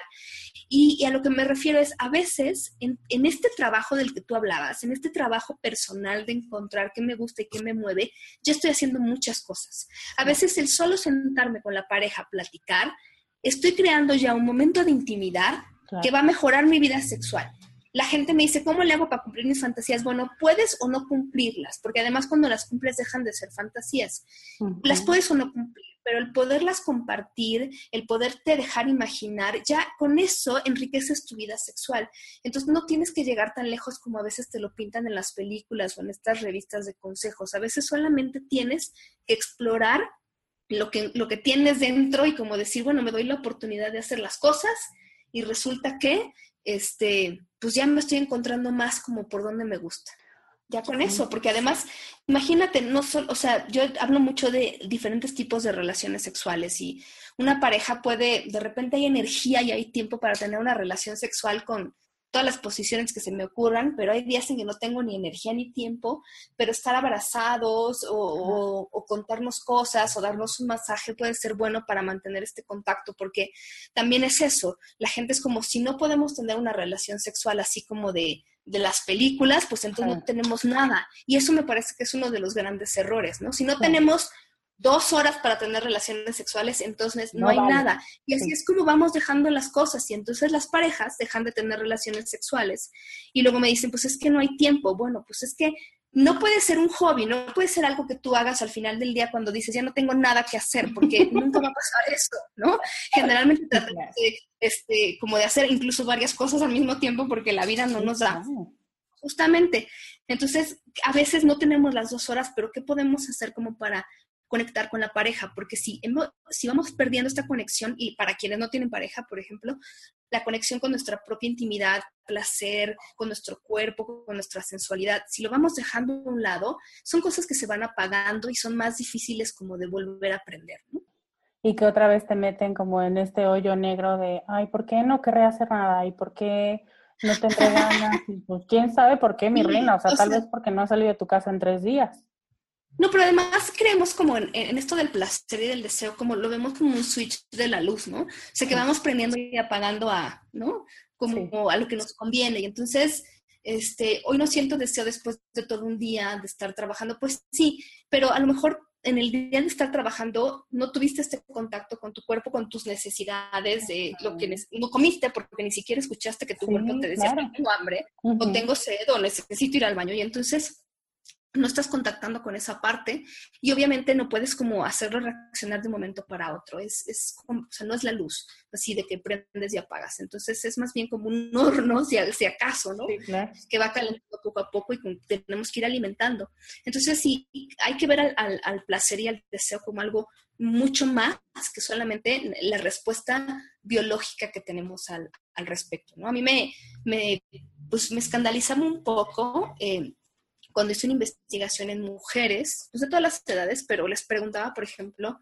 Y, a lo que me refiero es, a veces, en, en, este trabajo del que tú hablabas, en este trabajo personal de encontrar qué me gusta y qué me mueve, yo estoy haciendo muchas cosas. A veces el solo sentarme con la pareja a platicar, estoy creando ya un momento de intimidad que va a mejorar mi vida sexual la gente me dice, ¿cómo le hago para cumplir mis fantasías? Bueno, puedes o no cumplirlas, porque además cuando las cumples dejan de ser fantasías. Las puedes o no cumplir, pero el poderlas compartir, el poderte dejar imaginar, ya con eso enriqueces tu vida sexual. Entonces no tienes que llegar tan lejos como a veces te lo pintan en las películas o en estas revistas de consejos. A veces solamente tienes que explorar lo que, lo que tienes dentro y como decir, bueno, me doy la oportunidad de hacer las cosas y resulta que este, pues ya me estoy encontrando más como por donde me gusta. Ya con eso, porque además, imagínate, no solo, o sea, yo hablo mucho de diferentes tipos de relaciones sexuales y una pareja puede, de repente hay energía y hay tiempo para tener una relación sexual con todas las posiciones que se me ocurran, pero hay días en que no tengo ni energía ni tiempo, pero estar abrazados o, contarnos cosas o darnos un masaje puede ser bueno para mantener este contacto, porque también es eso, la gente es como si no podemos tener una relación sexual así como de, de las películas, pues entonces no tenemos nada. Y eso me parece que es uno de los grandes errores, ¿no? Si no tenemos dos horas para tener relaciones sexuales, entonces no, hay nada. Y así es como vamos dejando las cosas y entonces las parejas dejan de tener relaciones sexuales y luego me dicen, pues es que no hay tiempo. Bueno, pues es que no puede ser un hobby, no puede ser algo que tú hagas al final del día cuando dices, ya no tengo nada que hacer, porque *laughs* nunca va a pasar eso, ¿no? Generalmente tratamos de, este, como de hacer incluso varias cosas al mismo tiempo porque la vida no nos da. Justamente. Entonces, a veces no tenemos las dos horas, pero ¿qué podemos hacer como para conectar con la pareja, porque si, si vamos perdiendo esta conexión, y para quienes no tienen pareja, por ejemplo, la conexión con nuestra propia intimidad, placer, con nuestro cuerpo, con nuestra sensualidad, si lo vamos dejando a un lado, son cosas que se van apagando y son más difíciles como de volver a aprender, ¿no? Y que otra vez te meten como en este hoyo negro de, ay, ¿por qué no querré hacer nada? ¿Y por qué no tendré ganas? pues quién sabe por qué, mi reina. O sea, tal vez porque no has salido de tu casa en tres días. No, pero además creemos como en, esto del placer y del deseo, como lo vemos como un switch de la luz, ¿no? O sea, que vamos prendiendo y apagando a, ¿no? Como a lo que nos conviene. Y entonces, este, hoy no siento deseo después de todo un día de estar trabajando. Pues sí, pero a lo mejor en el día de estar trabajando no tuviste este contacto con tu cuerpo, con tus necesidades, de lo que no comiste porque ni siquiera escuchaste que tu cuerpo te decía, tengo hambre, o tengo sed, o necesito ir al baño. Y entonces no estás contactando con esa parte y obviamente no puedes como hacerlo reaccionar de un momento para otro. Es, es o sea, no es la luz así de que prendes y apagas. Entonces es más bien como un *laughs* horno, si, si acaso, ¿no? Que va calentando poco a poco y tenemos que ir alimentando. Entonces sí, hay que ver al, al, placer y al deseo como algo mucho más que solamente la respuesta biológica que tenemos al, al respecto, ¿no? A mí me, me, pues, me escandalizaba un poco. Eh, cuando hice una investigación en mujeres, pues de todas las edades, pero les preguntaba, por ejemplo,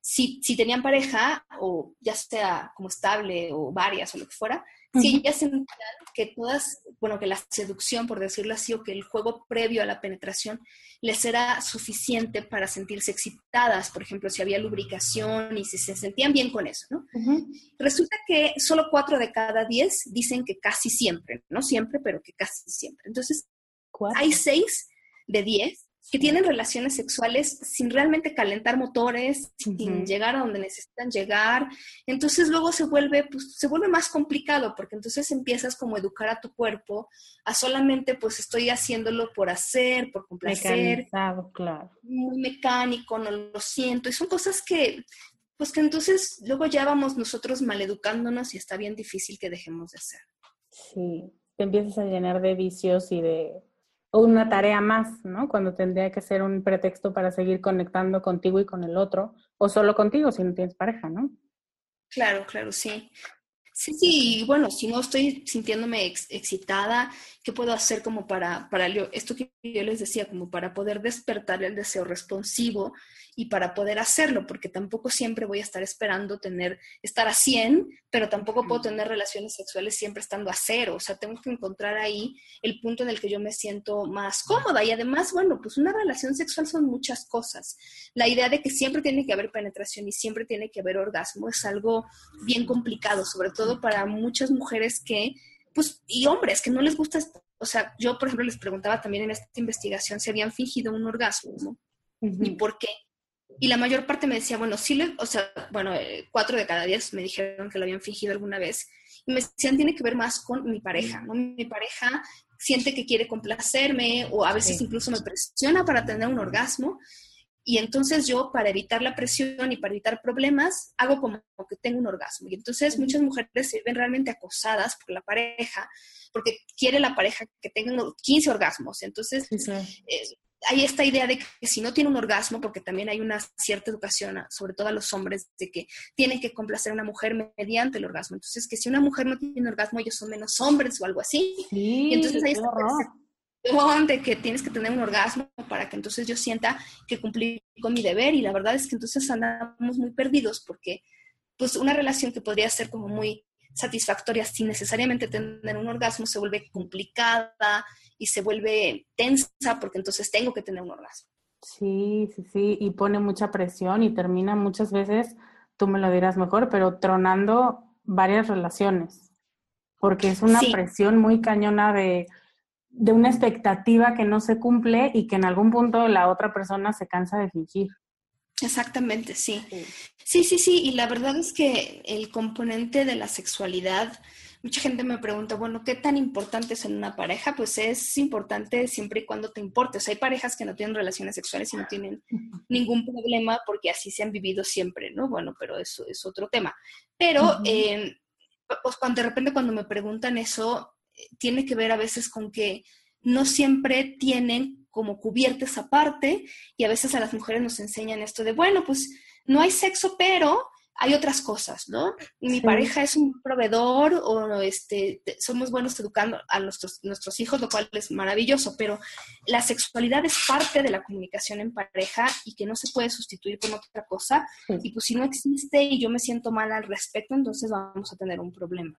si, si tenían pareja, o ya sea como estable, o varias, o lo que fuera, si ellas sentían que todas, bueno, que la seducción, por decirlo así, o que el juego previo a la penetración les era suficiente para sentirse excitadas, por ejemplo, si había lubricación y si se sentían bien con eso, ¿no? Resulta que solo cuatro de cada diez dicen que casi siempre, no siempre, pero que casi siempre. Entonces, hay seis de diez que tienen relaciones sexuales sin realmente calentar motores, sin llegar a donde necesitan llegar. Entonces luego se vuelve, pues, se vuelve más complicado porque entonces empiezas como a educar a tu cuerpo a solamente pues estoy haciéndolo por hacer, por complacer. claro. Muy mecánico, no lo siento. Y son cosas que, pues que entonces luego ya vamos nosotros maleducándonos y está bien difícil que dejemos de hacer. Sí, te empiezas a llenar de vicios y de una tarea más, ¿no? Cuando tendría que ser un pretexto para seguir conectando contigo y con el otro, o solo contigo si no tienes pareja, ¿no? Claro, claro, sí. Sí, sí, bueno, si no estoy sintiéndome excitada, ¿qué puedo hacer como para, para esto que yo les decía, como para poder despertar el deseo responsivo y para poder hacerlo, porque tampoco siempre voy a estar esperando tener, estar a 100, pero tampoco puedo tener relaciones sexuales siempre estando a cero, o sea, tengo que encontrar ahí el punto en el que yo me siento más cómoda y además, bueno, pues una relación sexual son muchas cosas. La idea de que siempre tiene que haber penetración y siempre tiene que haber orgasmo es algo bien complicado, sobre todo para muchas mujeres que pues, y hombres que no les gusta, o sea, yo por ejemplo les preguntaba también en esta investigación si habían fingido un orgasmo, ¿no? ¿Y por qué? Y la mayor parte me decía, bueno, sí, le, o sea, bueno, eh, cuatro de cada diez me dijeron que lo habían fingido alguna vez. Y me decían, tiene que ver más con mi pareja, ¿no? Mi pareja siente que quiere complacerme o a veces incluso me presiona para tener un orgasmo. Y entonces yo, para evitar la presión y para evitar problemas, hago como que tengo un orgasmo. Y entonces muchas mujeres se ven realmente acosadas por la pareja, porque quiere la pareja que tenga 15 orgasmos. Entonces, eh, hay esta idea de que si no tiene un orgasmo, porque también hay una cierta educación, sobre todo a los hombres, de que tienen que complacer a una mujer mediante el orgasmo. Entonces, que si una mujer no tiene orgasmo, ellos son menos hombres o algo así. y entonces hay esta percepción de que tienes que tener un orgasmo para que entonces yo sienta que cumplí con mi deber. Y la verdad es que entonces andamos muy perdidos porque, pues, una relación que podría ser como muy satisfactoria sin necesariamente tener un orgasmo se vuelve complicada y se vuelve tensa porque entonces tengo que tener un orgasmo. Sí, sí, sí, y pone mucha presión y termina muchas veces, tú me lo dirás mejor, pero tronando varias relaciones, porque es una presión muy cañona de, de una expectativa que no se cumple y que en algún punto la otra persona se cansa de fingir. Exactamente, sí. Sí, sí, sí. Y la verdad es que el componente de la sexualidad, mucha gente me pregunta, bueno, ¿qué tan importante es en una pareja? Pues es importante siempre y cuando te importe. O sea, hay parejas que no tienen relaciones sexuales y no tienen ningún problema porque así se han vivido siempre, ¿no? Bueno, pero eso es otro tema. Pero, eh, pues cuando de repente cuando me preguntan eso, eh, tiene que ver a veces con que no siempre tienen como cubierta esa parte y a veces a las mujeres nos enseñan esto de, bueno, pues no hay sexo, pero hay otras cosas, ¿no? Mi pareja es un proveedor o este, somos buenos educando a nuestros, nuestros hijos, lo cual es maravilloso, pero la sexualidad es parte de la comunicación en pareja y que no se puede sustituir con otra cosa. Y pues si no existe y yo me siento mal al respecto, entonces vamos a tener un problema.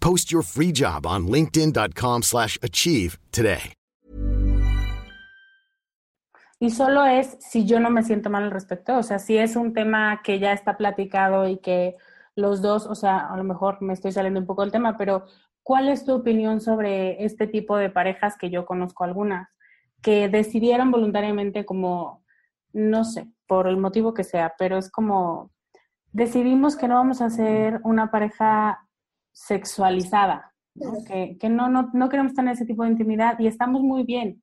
Post your free job on linkedin.com slash achieve today. Y solo es si yo no me siento mal al respecto. O sea, si es un tema que ya está platicado y que los dos, o sea, a lo mejor me estoy saliendo un poco del tema, pero ¿cuál es tu opinión sobre este tipo de parejas que yo conozco algunas, que decidieron voluntariamente como, no sé, por el motivo que sea, pero es como, decidimos que no vamos a ser una pareja sexualizada, que, que no, no, no queremos tener ese tipo de intimidad y estamos muy bien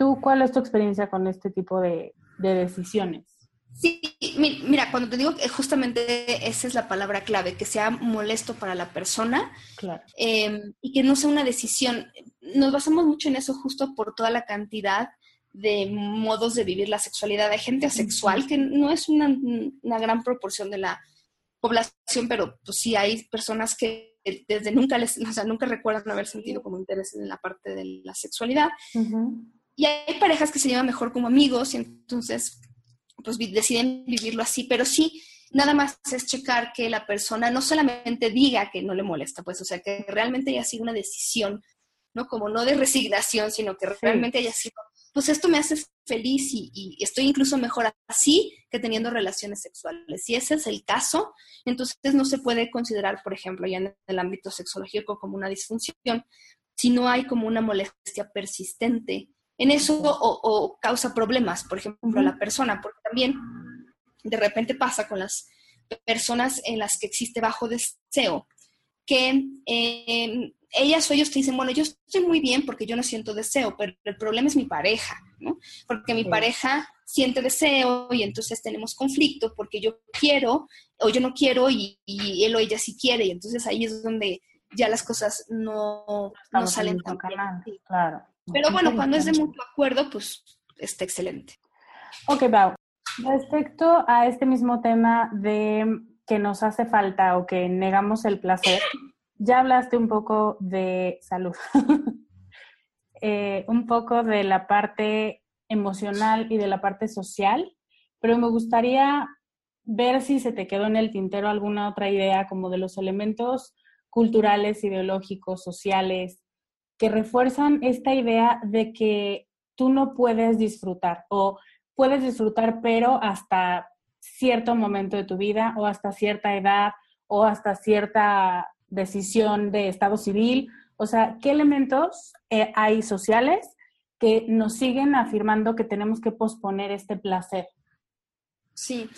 ¿Tú cuál es tu experiencia con este tipo de, decisiones? Sí, mira, cuando te digo que justamente esa es la palabra clave, que sea molesto para la persona em, y que no sea una decisión. Nos basamos mucho en eso justo por toda la cantidad de modos de vivir la sexualidad. Hay gente asexual, que no es una, gran proporción de la población, pero pues sí hay personas que desde nunca les, o sea, nunca recuerdan haber sentido como interés en la parte de la sexualidad. Y hay parejas que se llevan mejor como amigos y entonces pues deciden vivirlo así, pero sí, nada más es checar que la persona no solamente diga que no le molesta, pues, o sea, que realmente haya sido una decisión, ¿no? Como no de resignación, sino que realmente haya sido, pues esto me hace feliz y, y, estoy incluso mejor así que teniendo relaciones sexuales. Si ese es el caso, entonces no se puede considerar, por ejemplo, ya en el ámbito sexológico como una disfunción, si no hay como una molestia persistente en eso o, causa problemas, por ejemplo, a la persona, porque también de repente pasa con las personas en las que existe bajo deseo, que ellas o ellos te dicen, bueno, yo estoy muy bien porque yo no siento deseo, pero el problema es mi pareja, ¿no? Porque mi pareja siente deseo y entonces tenemos conflicto porque yo quiero o yo no quiero y, él o ella sí quiere y entonces ahí es donde ya las cosas no, no salen tan bien. Claro. Pero bueno, cuando es de mutuo acuerdo, pues está excelente. Ok, Pau. Respecto a este mismo tema de que nos hace falta o que negamos el placer, ya hablaste un poco de salud, *laughs* eh, un poco de la parte emocional y de la parte social, pero me gustaría ver si se te quedó en el tintero alguna otra idea como de los elementos culturales, ideológicos, sociales, que refuerzan esta idea de que tú no puedes disfrutar o puedes disfrutar pero hasta cierto momento de tu vida o hasta cierta edad o hasta cierta decisión de estado civil. O sea, ¿qué elementos eh, hay sociales que nos siguen afirmando que tenemos que posponer este placer? Sí,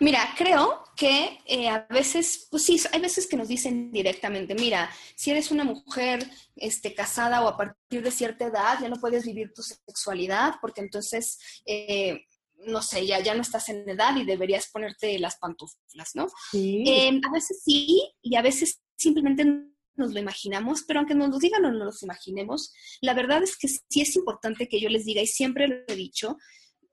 Mira, creo que eh, a veces, pues sí, hay veces que nos dicen directamente, mira, si eres una mujer este, casada o a partir de cierta edad, ya no puedes vivir tu sexualidad porque entonces, eh, no sé, ya, ya no estás en edad y deberías ponerte las pantuflas, ¿no? Sí. Eh, a veces sí y a veces simplemente nos lo imaginamos, pero aunque nos lo digan o no nos lo imaginemos, la verdad es que sí es importante que yo les diga, y siempre lo he dicho,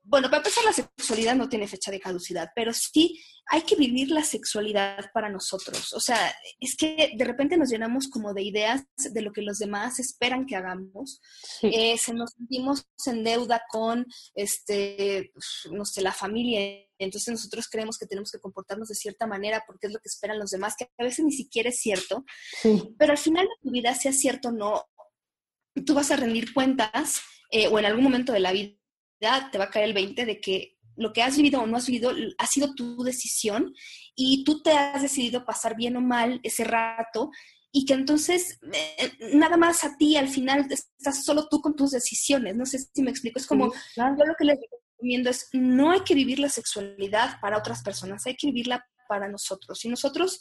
bueno, para empezar, la sexualidad no tiene fecha de caducidad, pero sí hay que vivir la sexualidad para nosotros. O sea, es que de repente nos llenamos como de ideas de lo que los demás esperan que hagamos. Eh, se nos sentimos en deuda con, este, no sé, la familia. Entonces nosotros creemos que tenemos que comportarnos de cierta manera porque es lo que esperan los demás, que a veces ni siquiera es cierto. Pero al final de tu vida, sea cierto o no, tú vas a rendir cuentas eh, o en algún momento de la vida te va a caer el 20 de que lo que has vivido o no has vivido ha sido tu decisión y tú te has decidido pasar bien o mal ese rato y que entonces eh, nada más a ti al final estás solo tú con tus decisiones. No sé si me explico. Es como, yo lo que les recomiendo es, no hay que vivir la sexualidad para otras personas, hay que vivirla para nosotros. Y nosotros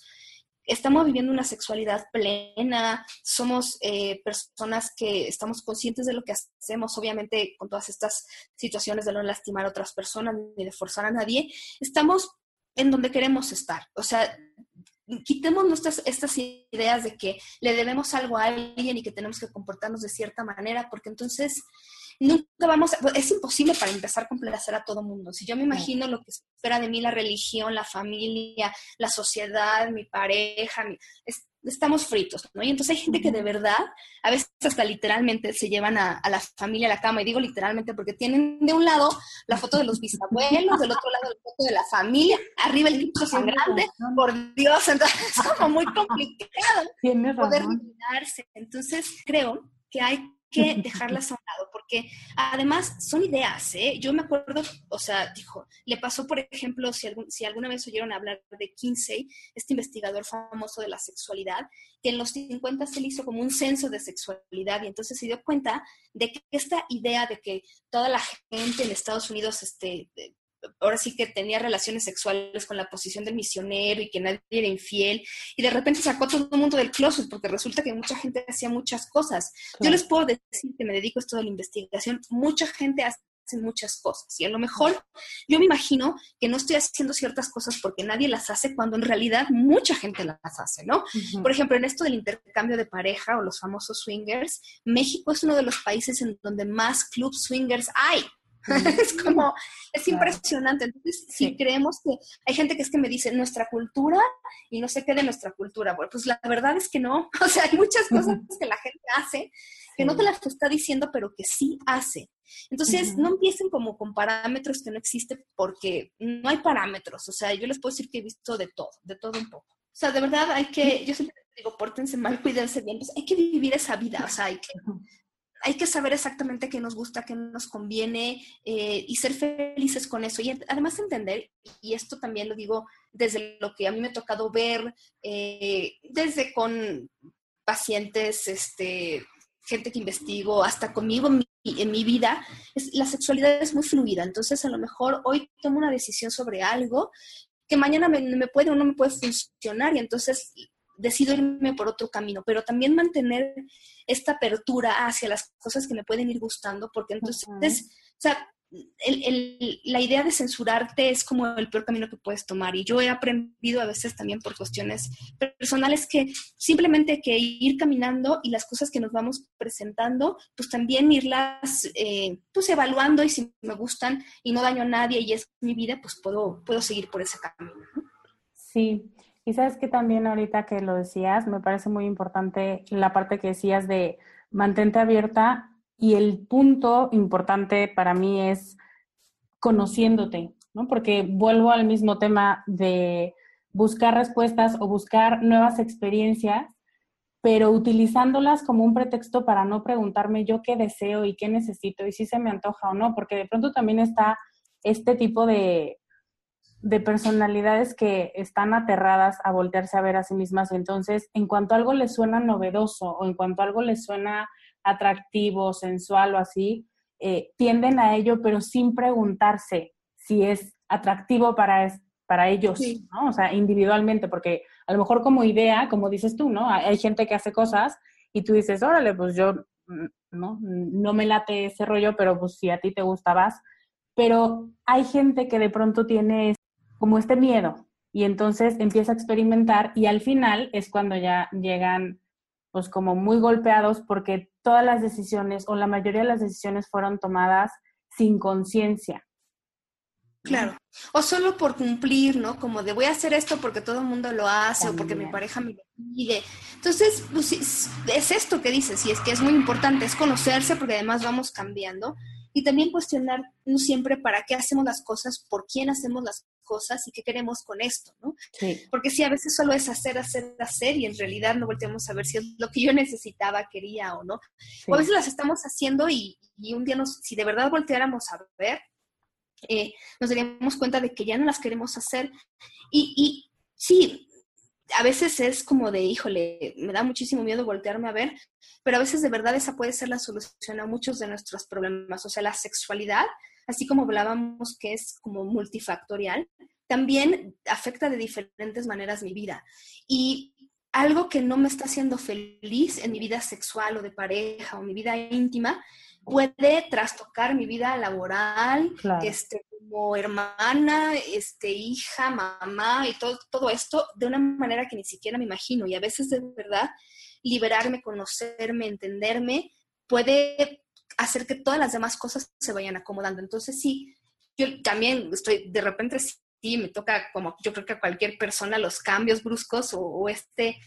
estamos viviendo una sexualidad plena, somos eh, personas que estamos conscientes de lo que hacemos, obviamente con todas estas situaciones de no lastimar a otras personas ni de forzar a nadie, estamos en donde queremos estar. O sea, quitemos nuestras estas ideas de que le debemos algo a alguien y que tenemos que comportarnos de cierta manera, porque entonces nunca vamos, a, es imposible para empezar a complacer a todo mundo. Si yo me imagino lo que espera de mí la religión, la familia, la sociedad, mi pareja, estamos fritos, ¿no? Y entonces hay gente que de verdad, a veces hasta literalmente se llevan a, la familia a la cama, y digo literalmente porque tienen de un lado la foto de los bisabuelos, del otro lado la foto de la familia, arriba el grito sangrante, por Dios, entonces es como muy complicado poder mirarse. Entonces creo que hay que *laughs* dejarlas a un lado, porque además son ideas, ¿eh? Yo me acuerdo, o sea, dijo, le pasó, por ejemplo, si, algún, si alguna vez oyeron hablar de Kinsey, este investigador famoso de la sexualidad, que en los 50 se le hizo como un censo de sexualidad y entonces se dio cuenta de que esta idea de que toda la gente en Estados Unidos este, ahora sí que tenía relaciones sexuales con la posición del misionero y que nadie era infiel, y de repente sacó a todo el mundo del closet, porque resulta que mucha gente hacía muchas cosas. Yo les puedo decir que me dedico a esto de la investigación, mucha gente hace muchas cosas y a lo mejor yo me imagino que no estoy haciendo ciertas cosas porque nadie las hace cuando en realidad mucha gente las hace, ¿no? Por ejemplo, en esto del intercambio de pareja o los famosos swingers, México es uno de los países en donde más clubs swingers hay. Es como, es impresionante. Entonces, si creemos que hay gente que es que me dice nuestra cultura y no sé qué de nuestra cultura, bueno, pues la verdad es que no. *laughs* O sea, hay muchas cosas que la gente hace que no te las está diciendo, pero que sí hace. Entonces, no empiecen como con parámetros que no existen porque no hay parámetros. O sea, yo les puedo decir que he visto de todo, de todo un poco. O sea, de verdad hay que, yo siempre digo, pórtense mal, cuídense bien, pues hay que vivir esa vida, o sea, hay que hay que saber exactamente qué nos gusta, qué nos conviene eh, y ser felices con eso. Y además entender, y esto también lo digo desde lo que a mí me ha tocado ver, eh, desde con pacientes, este, gente que investigo, hasta conmigo en mi, vida, es, la sexualidad es muy fluida. Entonces, a lo mejor hoy tomo una decisión sobre algo que mañana me puede o no me puede funcionar y entonces decido irme por otro camino, pero también mantener esta apertura hacia las cosas que me pueden ir gustando, porque entonces, o sea, la idea de censurarte es como el peor camino que puedes tomar. Y yo he aprendido a veces también por cuestiones personales que simplemente hay que ir caminando y las cosas que nos vamos presentando, pues también irlas eh, pues evaluando y si me gustan y no daño a nadie y es mi vida, pues puedo, puedo seguir por ese camino. Sí, y sabes que también ahorita que lo decías, me parece muy importante la parte que decías de mantente abierta y el punto importante para mí es conociéndote, ¿no? Porque vuelvo al mismo tema de buscar respuestas o buscar nuevas experiencias, pero utilizándolas como un pretexto para no preguntarme yo qué deseo y qué necesito y si se me antoja o no, porque de pronto también está este tipo de, de personalidades que están aterradas a voltearse a ver a sí mismas. Entonces, en cuanto algo les suena novedoso o en cuanto algo les suena atractivo, sensual o así, eh, tienden a ello, pero sin preguntarse si es atractivo para, para ellos, ¿no? O sea, individualmente, porque a lo mejor como idea, como dices tú, ¿no? Hay gente que hace cosas y tú dices, órale, pues yo, mm, ¿no? No me late ese rollo, pero pues si a ti te gusta, vas. Pero hay gente que de pronto tiene como este miedo y entonces empieza a experimentar y al final es cuando ya llegan pues como muy golpeados porque todas las decisiones o la mayoría de las decisiones fueron tomadas sin conciencia. Claro. O solo por cumplir, ¿no? Como de voy a hacer esto porque todo el mundo lo hace o porque mi pareja me lo pide. Entonces, pues, es esto que dices, y es que es muy importante, es conocerse porque además vamos cambiando y también cuestionar siempre para qué hacemos las cosas, por quién hacemos las cosas y qué queremos con esto, ¿no? Porque si a veces solo es hacer, hacer, hacer y en realidad no volteamos a ver si es lo que yo *laughs* necesitaba, quería o no. O a veces las estamos haciendo y, y un día nos, si de verdad volteáramos a ver, eh, nos daríamos cuenta de que ya no las queremos hacer. Y, y sí, a veces es como de, híjole, me da muchísimo miedo voltearme a ver, pero a veces de verdad esa puede ser la solución a muchos de nuestros problemas. O sea, la sexualidad, así como hablábamos que es como multifactorial, también afecta de diferentes maneras mi vida. Y algo que no me está haciendo feliz en mi vida sexual o de pareja o mi vida íntima, puede trastocar mi vida laboral, este, como hermana, este, hija, mamá y todo, todo esto de una manera que ni siquiera me imagino. Y a veces de verdad liberarme, conocerme, entenderme, puede hacer que todas las demás cosas se vayan acomodando. Entonces sí, yo también estoy, de repente sí, me toca como yo creo que a cualquier persona los cambios bruscos o este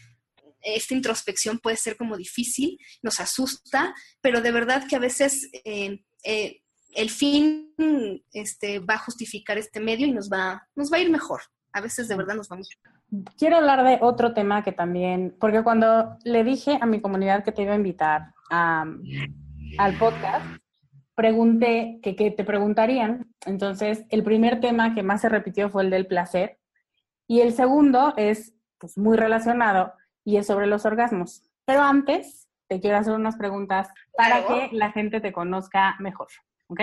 esta introspección puede ser como difícil, nos asusta, pero de verdad que a veces eh, eh, el fin este, va a justificar este medio y nos va, nos va a ir mejor. A veces de verdad nos vamos. Quiero hablar de otro tema que también, porque cuando le dije a mi comunidad que te iba a invitar al podcast, pregunté que, te preguntarían. Entonces, el primer tema que más se repitió fue el del placer. Y el segundo es pues, muy relacionado, y es sobre los orgasmos. Pero antes, te quiero hacer unas preguntas para que la gente te conozca mejor, ¿ok?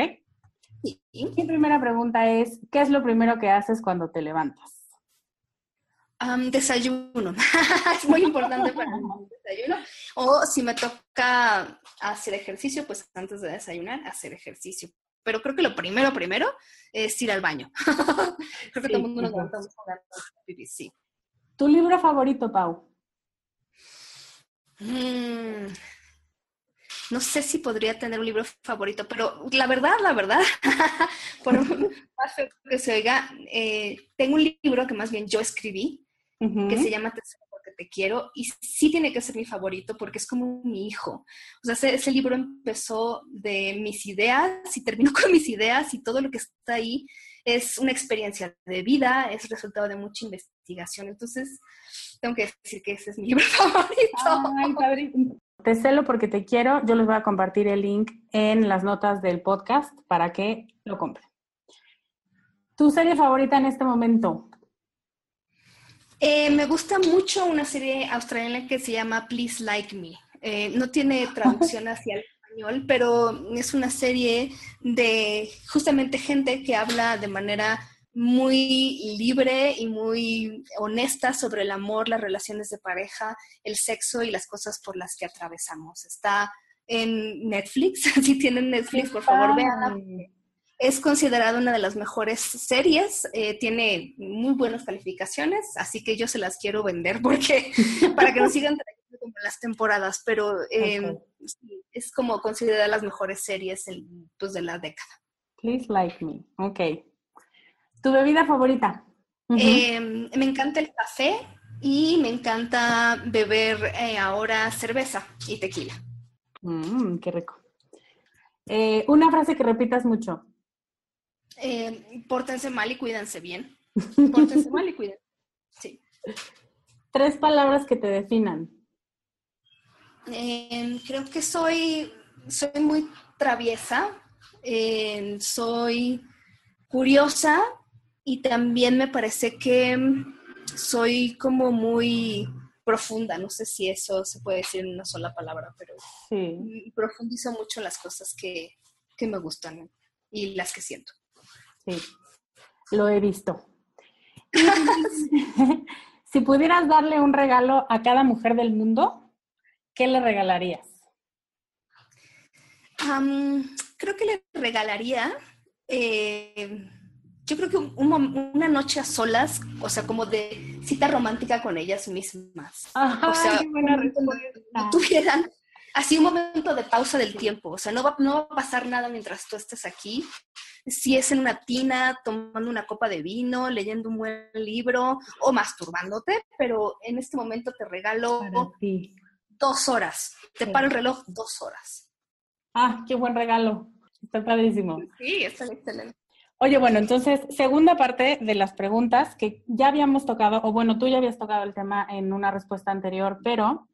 Sí. Mi primera pregunta es, ¿qué es lo primero que haces cuando te levantas? desayuno. *laughs* es muy importante para mí desayuno. O si me toca hacer ejercicio, pues antes de desayunar, hacer ejercicio. Pero creo que lo primero, primero, es ir al baño. *laughs* creo que todo el mundo nos levantamos sí. ¿Tu libro favorito, Pau? Mm, no sé si podría tener un libro favorito, pero la verdad, la verdad, *laughs* por más que se oiga, eh, tengo un libro que más bien yo escribí, que se llama Te porque te quiero, y sí tiene que ser mi favorito porque es como mi hijo. O sea, ese, ese libro empezó de mis ideas y terminó con mis ideas y todo lo que está ahí es una experiencia de vida, es resultado de mucha investigación. Entonces, tengo que decir que ese es mi *laughs* libro favorito. Ay, padre. Te celo porque te quiero. Yo les voy a compartir el link en las notas del podcast para que lo compren. ¿Tu serie favorita en este momento? Eh, me gusta mucho una serie australiana que se llama Please Like Me. Eh, no tiene *laughs* traducción hacia el español, pero es una serie de justamente gente que habla de manera muy libre y muy honesta sobre el amor, las relaciones de pareja, el sexo y las cosas por las que atravesamos. Está en Netflix, *laughs* si tienen Netflix, por favor, véanla. Es considerada una de las mejores series, eh, tiene muy buenas calificaciones, así que yo se las quiero vender *laughs* porque para que nos sigan trayendo como las temporadas, pero eh, es como considerada las mejores series pues, de la década. Please like me, ok. ¿Tu bebida favorita? Em, me encanta el café y me encanta beber eh, ahora cerveza y tequila. Mmm, qué rico. Eh, una frase que repitas mucho. Eh, pórtense mal y cuídense bien. *laughs* Pórtense mal y cuídense. Sí. Tres palabras que te definan. Em, creo que soy, soy muy traviesa, em, soy curiosa y también me parece que soy como muy profunda, no sé si eso se puede decir en una sola palabra, pero profundizo mucho las cosas que, me gustan y las que siento. Sí, lo he visto. *laughs* si pudieras darle un regalo a cada mujer del mundo, ¿qué le regalarías? creo que le regalaría eh, yo creo que una noche a solas, o sea, como de cita romántica con ellas mismas. Ajá, o sea, qué buena no tuvieran así un momento de pausa del tiempo, o sea, no va, no va a pasar nada mientras tú estés aquí. Si es en una tina, tomando una copa de vino, leyendo un buen libro o masturbándote, pero en este momento te regalo dos horas. Te Sí. paro el reloj dos horas. Ah, qué buen regalo. Está padrísimo. Sí, está excelente. Oye, bueno, entonces, segunda parte de las preguntas que ya habíamos tocado, o bueno, tú ya habías tocado el tema en una respuesta anterior, pero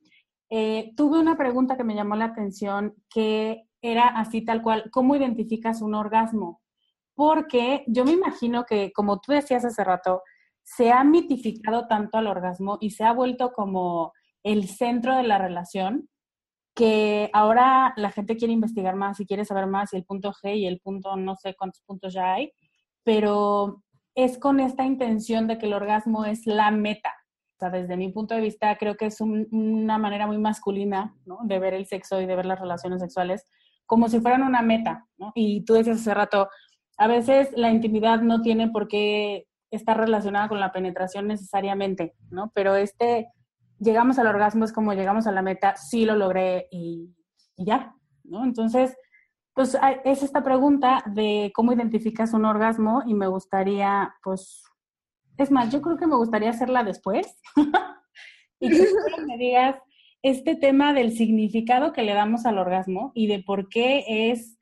eh, tuve una pregunta que me llamó la atención, que era así tal cual, ¿cómo identificas un orgasmo? Porque yo me imagino que, como tú decías hace rato, se ha mitificado tanto al orgasmo y se ha vuelto como el centro de la relación, que ahora la gente quiere investigar más y quiere saber más y el punto G y el punto no sé cuántos puntos ya hay, pero es con esta intención de que el orgasmo es la meta. O sea, desde mi punto de vista creo que es un- una manera muy masculina ¿no? de ver el sexo y de ver las relaciones sexuales como si fueran una meta. ¿no? Y tú decías hace rato, a veces la intimidad no tiene por qué estar relacionada con la penetración necesariamente, ¿no? Pero este llegamos al orgasmo, es como llegamos a la meta, sí lo logré y, ya, ¿no? Entonces, pues es esta pregunta de cómo identificas un orgasmo y me gustaría, pues, es más, yo creo que me gustaría hacerla después *laughs* y que me digas este tema del significado que le damos al orgasmo y de por qué es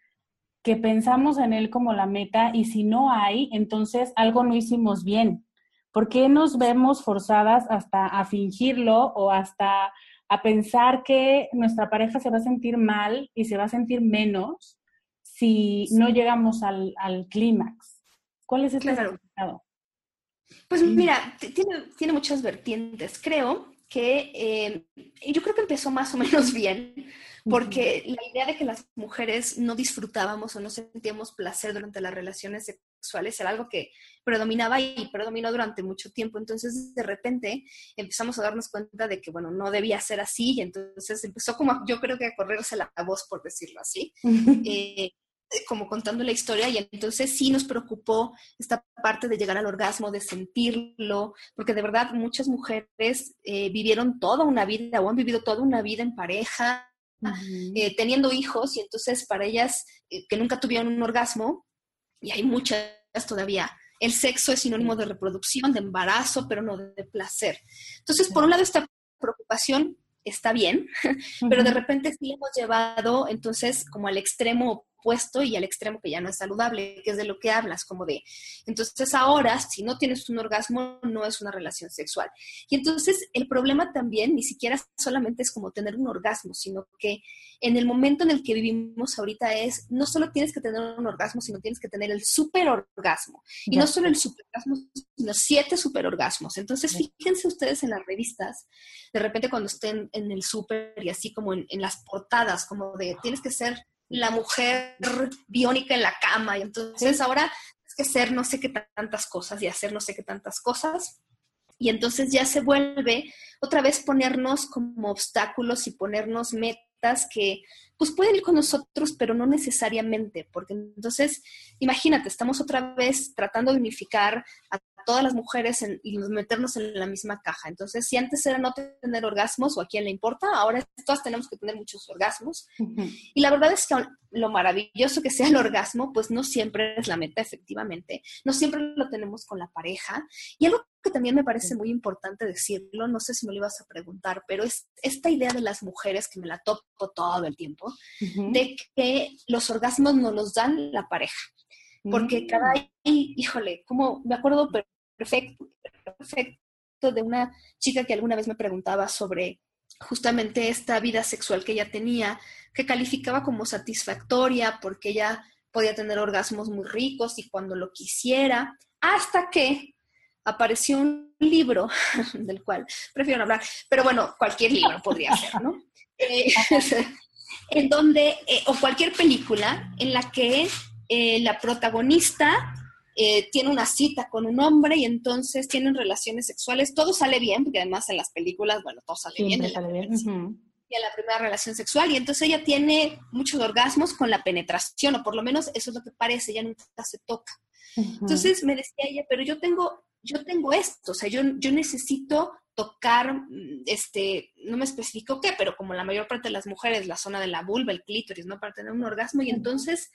que pensamos en él como la meta y si no hay, entonces algo no hicimos bien. ¿Por qué nos vemos forzadas hasta a fingirlo o hasta a pensar que nuestra pareja se va a sentir mal y se va a sentir menos si no llegamos al, al clímax? ¿Cuál es este Claro. significado? Pues mira, tiene, tiene muchas vertientes. Creo que eh, yo creo que empezó más o *laughs* menos bien, porque la idea de que las mujeres no disfrutábamos o no sentíamos placer durante las relaciones sexuales era algo que predominaba y predominó durante mucho tiempo. Entonces, de repente, empezamos a darnos cuenta de que, bueno, no debía ser así y entonces empezó como, a- yo creo que a correrse la voz, por decirlo así. *laughs* eh, como contando la historia y entonces sí nos preocupó esta parte de llegar al orgasmo, de sentirlo, porque de verdad muchas mujeres eh, vivieron toda una vida o han vivido toda una vida en pareja, eh, teniendo hijos y entonces para ellas eh, que nunca tuvieron un orgasmo, y hay muchas todavía, el sexo es sinónimo de reproducción, de embarazo, pero no de placer. Entonces, por un lado, esta preocupación está bien, *laughs* pero de repente sí hemos llevado entonces como al extremo opuesto y al extremo que ya no es saludable, que es de lo que hablas, como de, entonces ahora si no tienes un orgasmo no es una relación sexual. Y entonces el problema también ni siquiera solamente es como tener un orgasmo, sino que en el momento en el que vivimos ahorita es, no solo tienes que tener un orgasmo, sino tienes que tener el superorgasmo. Y Ya. no solo el superorgasmo, sino siete superorgasmos. Entonces, Ya. fíjense ustedes en las revistas, de repente cuando estén en el súper y así como en, en las portadas, como de tienes que ser la mujer biónica en la cama. Y entonces ahora tienes que ser no sé qué tantas cosas y hacer no sé qué tantas cosas. Y entonces ya se vuelve otra vez ponernos como obstáculos y ponernos metas que pues pueden ir con nosotros, pero no necesariamente, porque entonces, imagínate, estamos otra vez tratando de unificar a todas las mujeres en- y meternos en la misma caja. Entonces, si antes era no tener orgasmos o a quién le importa, ahora todas tenemos que tener muchos orgasmos. Y la verdad es que lo maravilloso que sea el orgasmo, pues no siempre es la meta, efectivamente. No siempre lo tenemos con la pareja. Y algo que también me parece muy importante decirlo, no sé si me lo ibas a preguntar, pero es esta idea de las mujeres que me la topo todo el tiempo, de que los orgasmos nos los dan la pareja. Porque cada, híjole, como me acuerdo perfecto, perfecto de una chica que alguna vez me preguntaba sobre justamente esta vida sexual que ella tenía, que calificaba como satisfactoria porque ella podía tener orgasmos muy ricos y cuando lo quisiera, hasta que apareció un libro *laughs* del cual prefiero no hablar, pero bueno, cualquier libro podría ser, ¿no? *laughs* Eh, *laughs* en donde, eh, o cualquier película en la que eh, la protagonista eh, tiene una cita con un hombre y entonces tienen relaciones sexuales, todo sale bien, porque además en las películas, bueno, todo sale bien. Siempre en sale y a la primera relación sexual y entonces ella tiene muchos orgasmos con la penetración o por lo menos eso es lo que parece, ella nunca se toca. Entonces me decía ella, pero yo tengo, yo tengo esto, o sea, yo, yo necesito tocar, mm, este, no me especificó qué, pero como la mayor parte de las mujeres, la zona de la vulva, el clítoris, ¿no? Para tener un orgasmo. Y entonces,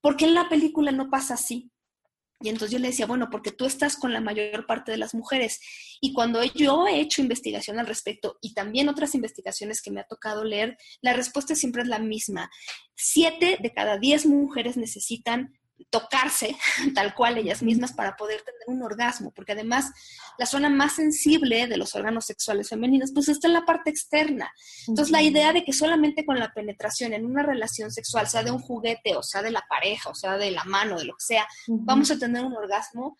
¿por qué en la película no pasa así? Y entonces yo le decía, bueno, porque tú estás con la mayor parte de las mujeres. Y cuando yo he hecho investigación al respecto y también otras investigaciones que me ha tocado leer, la respuesta siempre es la misma. Siete de cada diez mujeres necesitan tocarse *laughs* tal cual ellas mismas para poder tener un orgasmo, porque además la zona más sensible de los órganos sexuales femeninos pues está en la parte externa. Entonces la idea de que solamente con la penetración en una relación sexual, sea de un juguete o sea de la pareja o sea de la mano, de lo que sea, vamos a tener un orgasmo,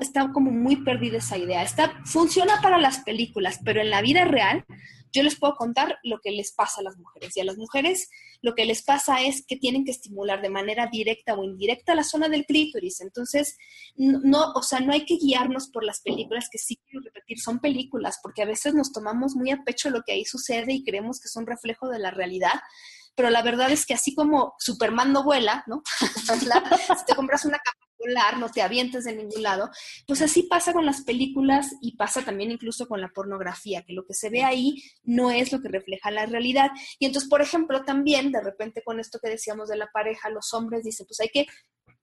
está como muy perdida esa idea. Está, funciona para las películas, pero en la vida real yo les puedo contar lo que les pasa a las mujeres. Y a las mujeres lo que les pasa es que tienen que estimular de manera directa o indirecta la zona del clítoris. Entonces, no, o sea, no hay que guiarnos por las películas que sí quiero repetir, son películas, porque a veces nos tomamos muy a pecho lo que ahí sucede y creemos que son reflejo de la realidad pero la verdad es que así como Superman no vuela, ¿no? *laughs* si te compras una capa volar, no te avientes de ningún lado, pues así pasa con las películas y pasa también incluso con la pornografía, que lo que se ve ahí no es lo que refleja la realidad. Y entonces, por ejemplo, también de repente con esto que decíamos de la pareja, los hombres dicen, pues hay que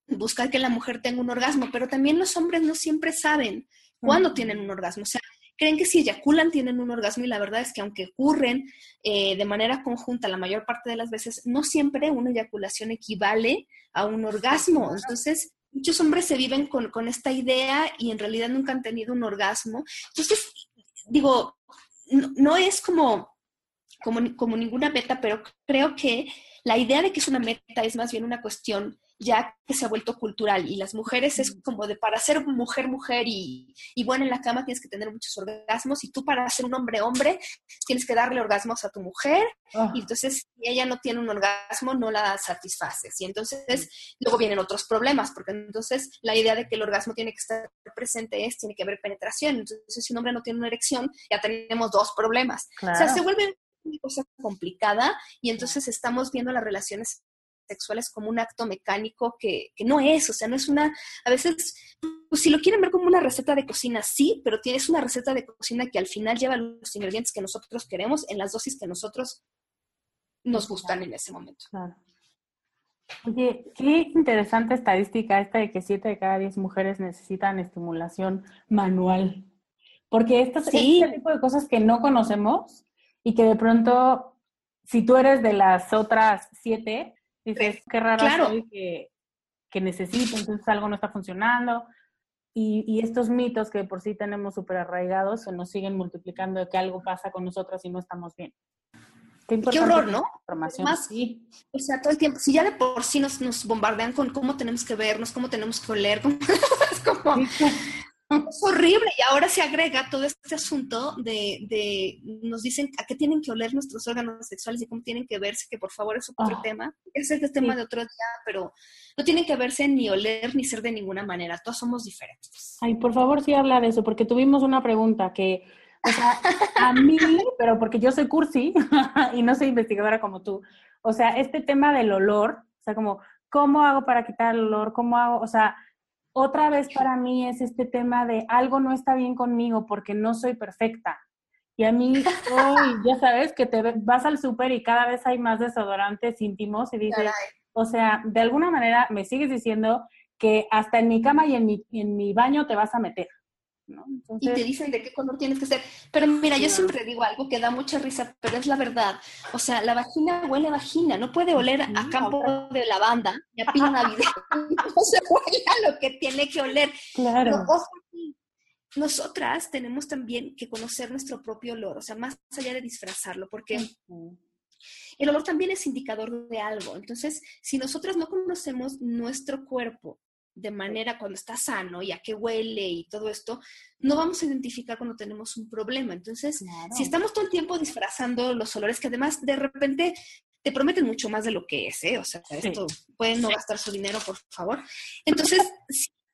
buscar que la mujer tenga un orgasmo, pero también los hombres no siempre saben cuándo tienen un orgasmo. O sea, creen que si eyaculan tienen un orgasmo y la verdad es que aunque ocurren eh, de manera conjunta la mayor parte de las veces, no siempre una eyaculación equivale a un orgasmo. Entonces, muchos hombres se viven con, con esta idea y en realidad nunca han tenido un orgasmo. Entonces, digo, no, es como, como, como ninguna meta, pero creo que la idea de que es una meta es más bien una cuestión ya que se ha vuelto cultural y las mujeres es como de para ser mujer, mujer y, y buena en la cama tienes que tener muchos orgasmos y tú para ser un hombre, hombre tienes que darle orgasmos a tu mujer ah. y entonces si ella no tiene un orgasmo no la satisfaces y entonces luego vienen otros problemas porque entonces la idea de que el orgasmo tiene que estar presente es, tiene que haber penetración, entonces si un hombre no tiene una erección ya tenemos dos problemas. O sea, se vuelve una cosa complicada y entonces estamos viendo las relaciones sexuales como un acto mecánico que, no es, o sea, no es una, a veces, pues si lo quieren ver como una receta de cocina, sí, pero tienes una receta de cocina que al final lleva los ingredientes que nosotros queremos en las dosis que nosotros nos gustan en ese momento. Claro. Oye, qué interesante estadística esta de que 7 de cada 10 mujeres necesitan estimulación manual. Porque estas, sí. este tipo de cosas que no conocemos y que de pronto, si tú eres de las otras 7, Dices, qué raro soy que, que necesito, entonces algo no está funcionando. Y, y, estos mitos que por sí tenemos súper arraigados se nos siguen multiplicando de que algo pasa con nosotras y no estamos bien. Qué, qué horror, ¿no? Más, sí. O sea, todo el tiempo, si ya de por sí nos, nos bombardean con cómo tenemos que vernos, cómo tenemos que oler, *laughs* es como, es horrible y ahora se agrega todo este asunto de, de, nos dicen a qué tienen que oler nuestros órganos sexuales y cómo tienen que verse, que por favor es otro ah. tema, ese es el tema de otro día, pero no tienen que verse ni oler ni ser de ninguna manera, todos somos diferentes. Ay, por favor sí habla de eso, porque tuvimos una pregunta que, o sea, a mí, pero porque yo soy cursi *laughs* y no soy investigadora como tú, o sea, este tema del olor, o sea, como, ¿cómo hago para quitar el olor? ¿Cómo hago? O sea, otra vez para mí es este tema de algo no está bien conmigo porque no soy perfecta. Y a mí, *laughs* hoy, ya sabes, que te vas al súper y cada vez hay más desodorantes íntimos y dices, o sea, de alguna manera me sigues diciendo que hasta en mi cama y en mi, en mi baño te vas a meter y te dicen de qué color tienes que ser. Pero mira, yo siempre digo algo que da mucha risa, pero es la verdad. O sea, la vagina huele a vagina, no puede oler a campo de lavanda ni a pino *laughs* navideño. no se huele a lo que tiene que oler. Claro. nosotras tenemos también que conocer nuestro propio olor, o sea, más allá de disfrazarlo, porque el olor también es indicador de algo. Entonces, si nosotras no conocemos nuestro cuerpo, de manera cuando está sano y a qué huele y todo esto, no vamos a identificar cuando tenemos un problema. Entonces, si estamos todo el tiempo disfrazando los olores que además de repente te prometen mucho más de lo que es, ¿eh? O sea, esto pueden no gastar su dinero, por favor. Entonces,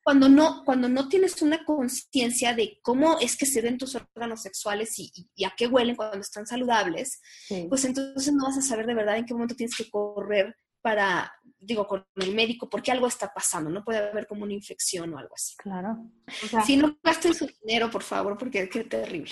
cuando no, cuando no tienes una conciencia de cómo es que se ven tus órganos sexuales y, y, a qué huelen cuando están saludables, pues entonces no vas a saber de verdad en qué momento tienes que correr para digo, con el médico, porque algo está pasando, no puede haber como una infección o algo así. Claro. si no gasten su dinero, por favor, porque qué terrible.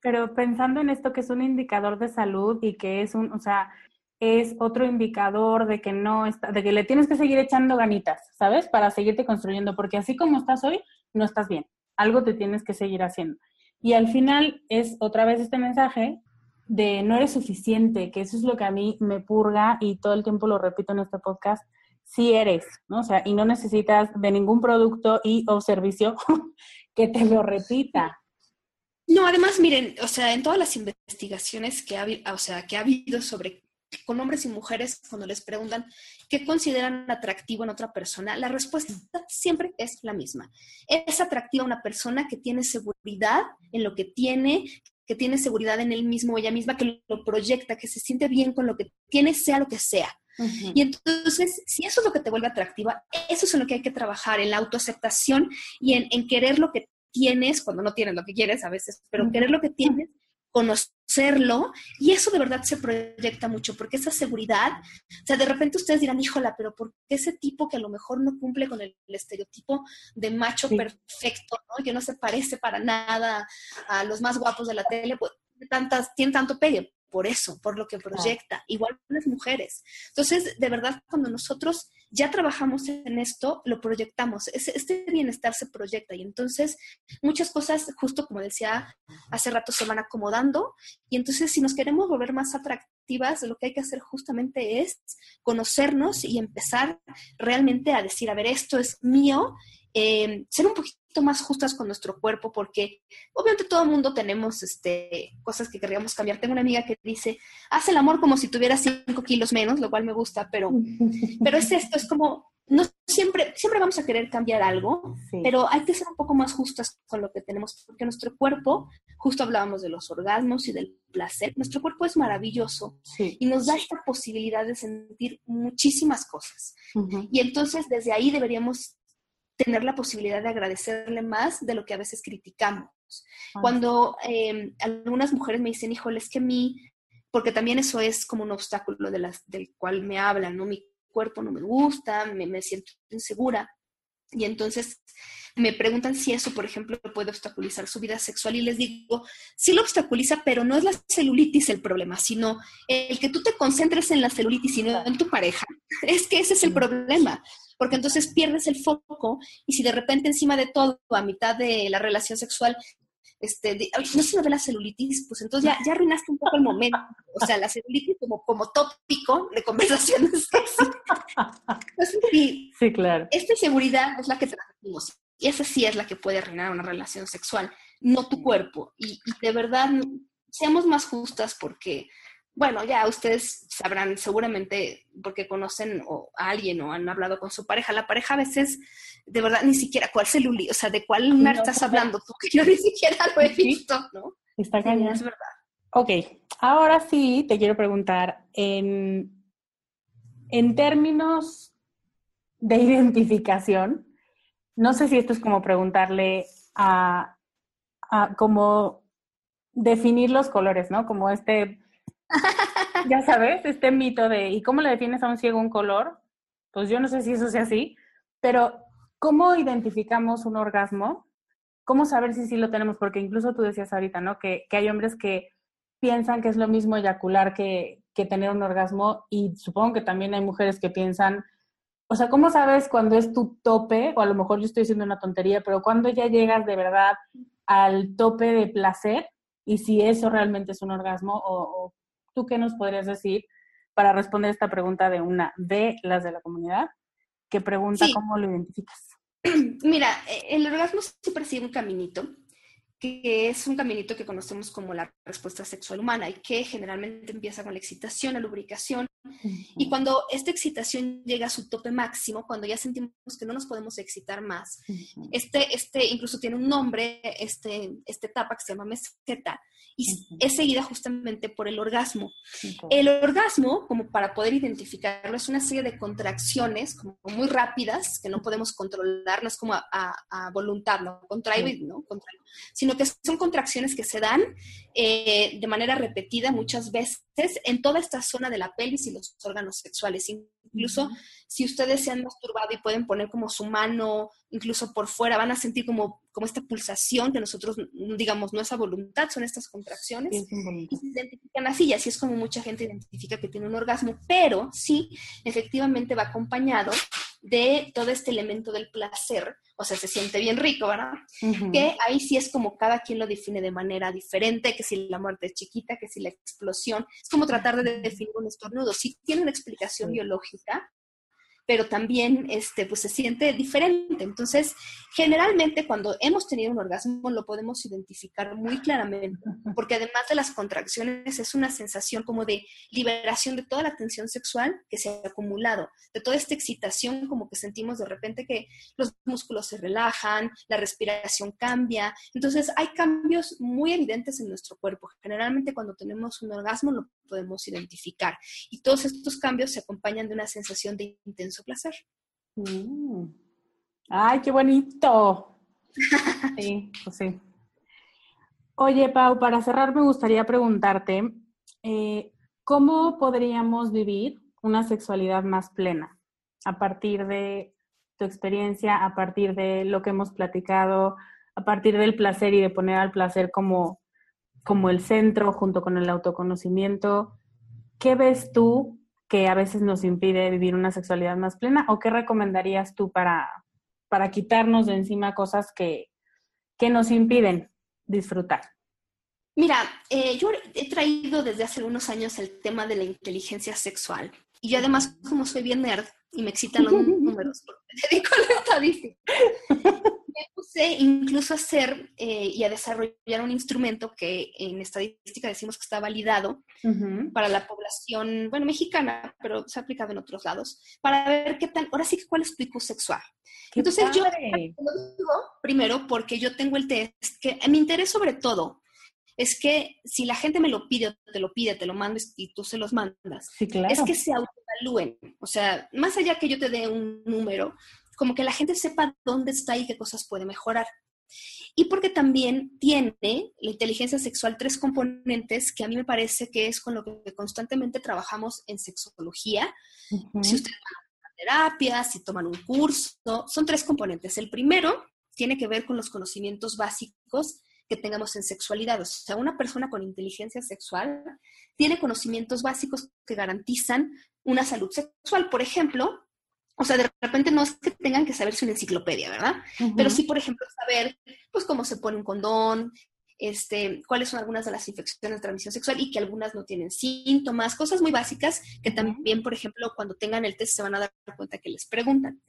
Pero pensando en esto que es un indicador de salud y que es un, o sea, es otro indicador de que no está, de que le tienes que seguir echando ganitas, ¿sabes? Para seguirte construyendo, porque así como estás hoy, no estás bien. Algo te tienes que seguir haciendo. Y al final es otra vez este mensaje de no eres suficiente, que eso es lo que a mí me purga y todo el tiempo lo repito en este podcast, sí eres, ¿no? O sea, y no necesitas de ningún producto y o servicio *laughs* que te lo repita. No, además, miren, o sea, en todas las investigaciones que ha, o sea, que ha habido sobre con hombres y mujeres cuando les preguntan qué consideran atractivo en otra persona, la respuesta siempre es la misma. Es atractiva una persona que tiene seguridad en lo que tiene, que tiene seguridad en él mismo o ella misma, que lo proyecta, que se siente bien con lo que tiene, sea lo que sea. Y entonces, si eso es lo que te vuelve atractiva, eso es en lo que hay que trabajar, en la autoaceptación y en, querer lo que tienes, cuando no tienes lo que quieres a veces, pero querer lo que tienes, conocerlo, y eso de verdad se proyecta mucho, porque esa seguridad, o sea, de repente ustedes dirán, híjola, pero ¿por qué ese tipo que a lo mejor no cumple con el, estereotipo de macho perfecto, ¿no? que no se parece para nada a los más guapos de la tele, pues, tantas, tiene tanto pegue? Por eso, por lo que proyecta, igual las mujeres. Entonces, de verdad, cuando nosotros ya trabajamos en esto, lo proyectamos, este bienestar se proyecta y entonces muchas cosas, justo como decía hace rato, se van acomodando y entonces si nos queremos volver más atractivas, lo que hay que hacer justamente es conocernos y empezar realmente a decir, a ver, esto es mío eh, ser un poquito más justas con nuestro cuerpo, porque obviamente todo el mundo tenemos este, cosas que querríamos cambiar. Tengo una amiga que dice, haz el amor como si tuviera cinco kilos menos, lo cual me gusta, pero, *laughs* pero es esto, es como, no siempre, siempre vamos a querer cambiar algo, pero hay que ser un poco más justas con lo que tenemos, porque nuestro cuerpo, justo hablábamos de los orgasmos y del placer, nuestro cuerpo es maravilloso y nos da esta posibilidad de sentir muchísimas cosas. Y entonces desde ahí deberíamos tener la posibilidad de agradecerle más de lo que a veces criticamos. Ah. Cuando em, algunas mujeres me dicen, híjole, es que mí, porque también eso es como un obstáculo de las, del cual me hablan, ¿no? Mi cuerpo no me gusta, me, me siento insegura. Y entonces me preguntan si eso, por ejemplo, puede obstaculizar su vida sexual y les digo, sí lo obstaculiza, pero no es la celulitis el problema, sino el que tú te concentres en la celulitis y no en tu pareja. *laughs* Es que ese es el problema porque entonces pierdes el foco y si de repente encima de todo, a mitad de la relación sexual, este, no se me ve la celulitis, pues entonces ya, ya arruinaste un poco el momento. O sea, la celulitis como, como tópico de conversaciones. *laughs* sí, claro. Esta inseguridad es la que transmitimos. Y esa sí es la que puede arruinar una relación sexual, no tu cuerpo. Y, y de verdad, seamos más justas porque bueno, ya ustedes sabrán seguramente porque conocen a alguien o han hablado con su pareja. La pareja a veces, de verdad, ni siquiera cuál celulitis, o sea, de cuál lunar estás hablando tú, que yo ni siquiera lo he visto, ¿no? Está cañón. Es verdad. Ok, ahora sí te quiero preguntar, en, en términos de identificación, no sé si esto es como preguntarle a, a como definir los colores, ¿no? Como este *laughs* ya sabes, este mito de, ¿y cómo le defines a un ciego un color? Pues yo no sé si eso sea así, pero ¿cómo identificamos un orgasmo? ¿Cómo saber si sí lo tenemos? Porque incluso tú decías ahorita, ¿no? Que, que hay hombres que piensan que es lo mismo eyacular que, que tener un orgasmo y supongo que también hay mujeres que piensan, o sea, ¿cómo sabes cuando es tu tope? O a lo mejor yo estoy diciendo una tontería, pero cuando ya llegas de verdad al tope de placer y si eso realmente es un orgasmo o, o ¿Tú qué nos podrías decir para responder esta pregunta de una de las de la comunidad que pregunta cómo lo identificas? *clears throat* Mira, eh, el orgasmo siempre sigue un caminito que es un caminito que conocemos como la respuesta sexual humana y que generalmente empieza con la excitación, la lubricación. Y cuando esta excitación llega a su tope máximo, cuando ya sentimos que no nos podemos excitar más, este, este incluso tiene un nombre, este, esta etapa que se llama meseta, y es seguida justamente por el orgasmo. El orgasmo, como para poder identificarlo, es una serie de contracciones como muy rápidas que no podemos controlar, no es como a, voluntad, no contraigo, ¿no? Contraigo, sino sino que son contracciones que se dan eh, de manera repetida muchas veces en toda esta zona de la pelvis y los órganos sexuales. Incluso si ustedes se han masturbado y pueden poner como su mano incluso por fuera, van a sentir como, como esta pulsación que nosotros, digamos, no es a voluntad, son estas contracciones. y se identifican así, y así es como mucha gente identifica que tiene un orgasmo, pero sí, efectivamente va acompañado de todo este elemento del placer, o sea, se siente bien rico, ¿verdad? Que ahí sí es como cada quien lo define de manera diferente, que si la muerte es chiquita, que si la explosión, es como tratar de definir un estornudo. Sí tiene una explicación biológica, pero también este, pues se siente diferente. Entonces, generalmente cuando hemos tenido un orgasmo lo podemos identificar muy claramente, porque además de las contracciones es una sensación como de liberación de toda la tensión sexual que se ha acumulado, de toda esta excitación como que sentimos de repente que los músculos se relajan, la respiración cambia. Entonces, hay cambios muy evidentes en nuestro cuerpo. Generalmente cuando tenemos un orgasmo lo podemos identificar. Y todos estos cambios se acompañan de una sensación de intenso placer. Mm. ¡Ay, qué bonito! *laughs* sí, pues sí. Oye, Pau, para cerrar me gustaría preguntarte, eh, ¿cómo podríamos vivir una sexualidad más plena a partir de tu experiencia, a partir de lo que hemos platicado, a partir del placer y de poner al placer como como el centro junto con el autoconocimiento, ¿qué ves tú que a veces nos impide vivir una sexualidad más plena o qué recomendarías tú para, para quitarnos de encima cosas que, que nos impiden disfrutar? Mira, eh, yo he traído desde hace unos años el tema de la inteligencia sexual y además como soy bien nerd y me excitan los números porque me *laughs* dedico a la estadística, me puse incluso a hacer eh, y a desarrollar un instrumento que en estadística decimos que está validado para la población, bueno, mexicana, pero se ha aplicado en otros lados, para ver qué tal, ahora sí que cuál es tu tipo sexual. Entonces yo lo digo primero porque yo tengo el test que mi interés sobre todo es que si la gente me lo pide, te lo pide, te lo mandes y tú se los mandas, es que se autoevalúen. O sea, más allá que yo te dé un número, como que la gente sepa dónde está y qué cosas puede mejorar. Y porque también tiene la inteligencia sexual tres componentes que a mí me parece que es con lo que constantemente trabajamos en sexología. Si ustedes van a terapia, si toman un curso, son tres componentes. El primero tiene que ver con los conocimientos básicos que tengamos en sexualidad. O sea, una persona con inteligencia sexual tiene conocimientos básicos que garantizan una salud sexual. Por ejemplo, o sea, de repente no es que tengan que saberse una enciclopedia, ¿verdad? Pero sí, por ejemplo, saber, pues, cómo se pone un condón, este, cuáles son algunas de las infecciones de transmisión sexual y que algunas no tienen síntomas, cosas muy básicas que también, por ejemplo, cuando tengan el test se van a dar cuenta que les preguntan.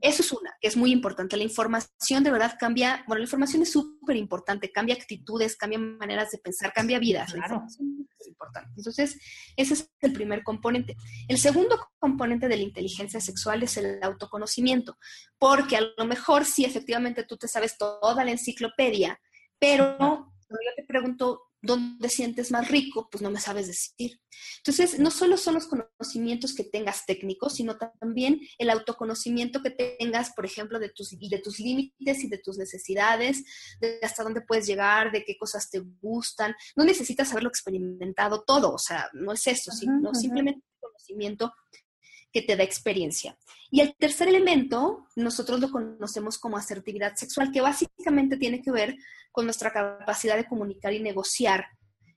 Eso es una, que es muy importante. La información de verdad cambia, bueno, la información es súper importante, cambia actitudes, cambia maneras de pensar, cambia vidas. Claro. es importante. Entonces, ese es el primer componente. El segundo componente de la inteligencia sexual es el autoconocimiento, porque a lo mejor si efectivamente tú te sabes toda la enciclopedia, pero cuando yo te pregunto dónde sientes más rico, pues no me sabes decir. Entonces, no solo son los conocimientos que tengas técnicos, sino también el autoconocimiento que tengas, por ejemplo, de tus, de tus límites y de tus necesidades, de hasta dónde puedes llegar, de qué cosas te gustan. No necesitas haberlo experimentado todo, o sea, no es eso, sino simplemente conocimiento que te da experiencia. Y el tercer elemento, nosotros lo conocemos como asertividad sexual, que básicamente tiene que ver con nuestra capacidad de comunicar y negociar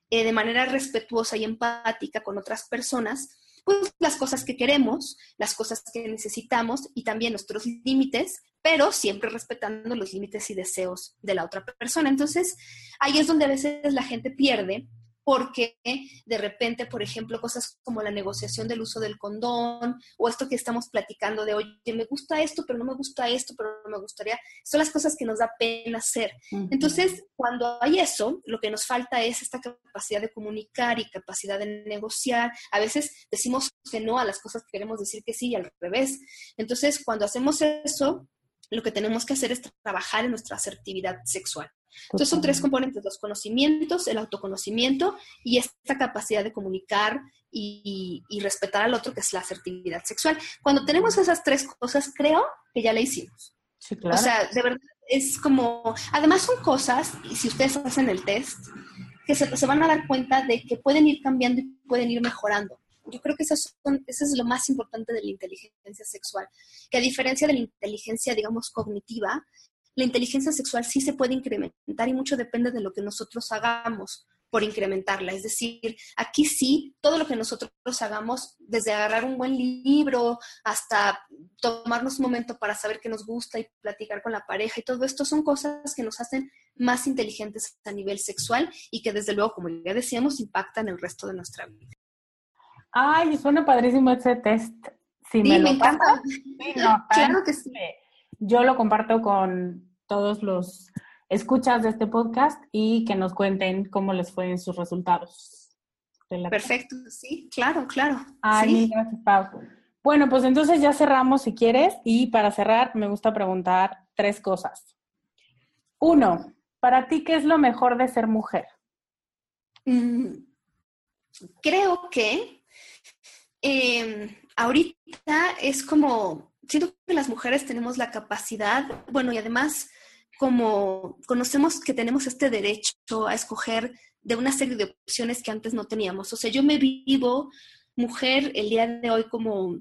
eh, de manera respetuosa y empática con otras personas, pues las cosas que queremos, las cosas que necesitamos y también nuestros límites, pero siempre respetando los límites y deseos de la otra persona. Entonces, ahí es donde a veces la gente pierde porque de repente, por ejemplo, cosas como la negociación del uso del condón o esto que estamos platicando de, oye, me gusta esto, pero no me gusta esto, pero no me gustaría, son las cosas que nos da pena hacer. Entonces, cuando hay eso, lo que nos falta es esta capacidad de comunicar y capacidad de negociar. A veces decimos que no a las cosas que queremos decir que sí y al revés. Entonces, cuando hacemos eso, lo que tenemos que hacer es trabajar en nuestra asertividad sexual. Entonces son tres componentes, los conocimientos, el autoconocimiento y esta capacidad de comunicar y, respetar al otro, que es la asertividad sexual. Cuando tenemos esas tres cosas, creo que ya la hicimos. O sea, de verdad es como, además son cosas, y si ustedes hacen el test, que se, se, van a dar cuenta de que pueden ir cambiando y pueden ir mejorando. Yo creo que eso, son, eso es lo más importante de la inteligencia sexual, que a diferencia de la inteligencia, digamos, cognitiva, la inteligencia sexual sí se puede incrementar y mucho depende de lo que nosotros hagamos por incrementarla. Es decir, aquí sí, todo lo que nosotros hagamos, desde agarrar un buen libro hasta tomarnos un momento para saber qué nos gusta y platicar con la pareja y todo esto son cosas que nos hacen más inteligentes a nivel sexual y que desde luego, como ya decíamos, impactan el resto de nuestra vida. Ay, suena padrísimo ese test. Si sí, me, me lo encanta. Sí, no, *laughs* claro que sí. Yo lo comparto con todos los escuchas de este podcast y que nos cuenten cómo les fue en sus resultados. Perfecto, sí, claro, claro. Ay, sí. gracias, Pau. Bueno, pues entonces ya cerramos si quieres y para cerrar me gusta preguntar tres cosas. Uno, para ti, ¿qué es lo mejor de ser mujer? Mm, creo que eh, ahorita es como, siento que las mujeres tenemos la capacidad, bueno, y además como conocemos que tenemos este derecho a escoger de una serie de opciones que antes no teníamos. O sea, yo me vivo mujer el día de hoy como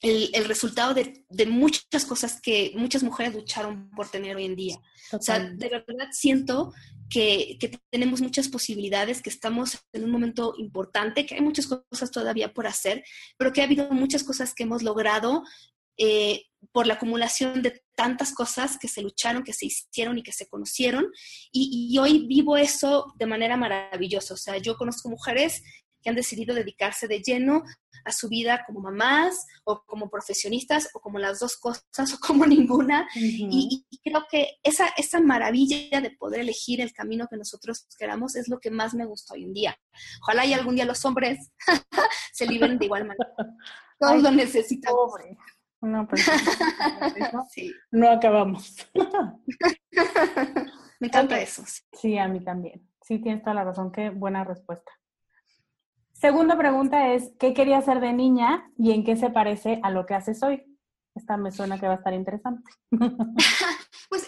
el, el resultado de, de, muchas cosas que muchas mujeres lucharon por tener hoy en día. Total. O sea, de verdad siento que, que, tenemos muchas posibilidades, que estamos en un momento importante, que hay muchas cosas todavía por hacer, pero que ha habido muchas cosas que hemos logrado eh, por la acumulación de tantas cosas que se lucharon, que se hicieron y que se conocieron. Y, y, hoy vivo eso de manera maravillosa. O sea, yo conozco mujeres que han decidido dedicarse de lleno a su vida como mamás o como profesionistas o como las dos cosas *laughs* o como ninguna. Uh -huh. y, y, creo que esa, esa maravilla de poder elegir el camino que nosotros queramos es lo que más me gusta hoy en día. Ojalá y algún día los hombres *laughs* se liberen de igual manera. *laughs* Todos Ay, lo necesitamos. Pobre. No, pero sí. no acabamos. Me encanta okay. eso. Sí. sí, a mí también. Sí, tienes toda la razón. Qué buena respuesta. Segunda pregunta es, ¿qué quería hacer de niña y en qué se parece a lo que haces hoy? Esta me suena que va a estar interesante. *laughs* pues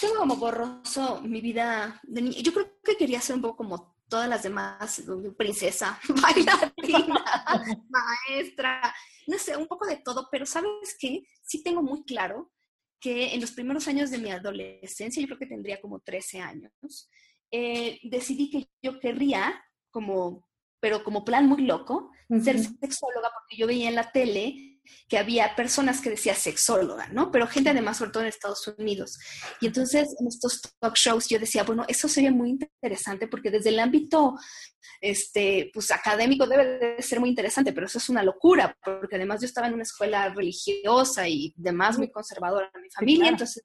tengo como borroso mi vida de niña. Yo creo que quería ser un poco como todas las demás, princesa, *laughs* bailarina, *laughs* maestra, no sé, un poco de todo, pero ¿sabes qué? Sí tengo muy claro que en los primeros años de mi adolescencia, yo creo que tendría como 13 años, eh, decidí que yo querría, como, pero como plan muy loco, uh -huh. ser sexóloga, porque yo veía en la tele que había personas que decía sexóloga, ¿no? Pero gente además, sobre todo en Estados Unidos. Y entonces en estos talk shows yo decía, bueno, eso sería muy interesante porque desde el ámbito este, pues, académico debe de ser muy interesante, pero eso es una locura, porque además yo estaba en una escuela religiosa y demás muy conservadora en mi familia, claro. entonces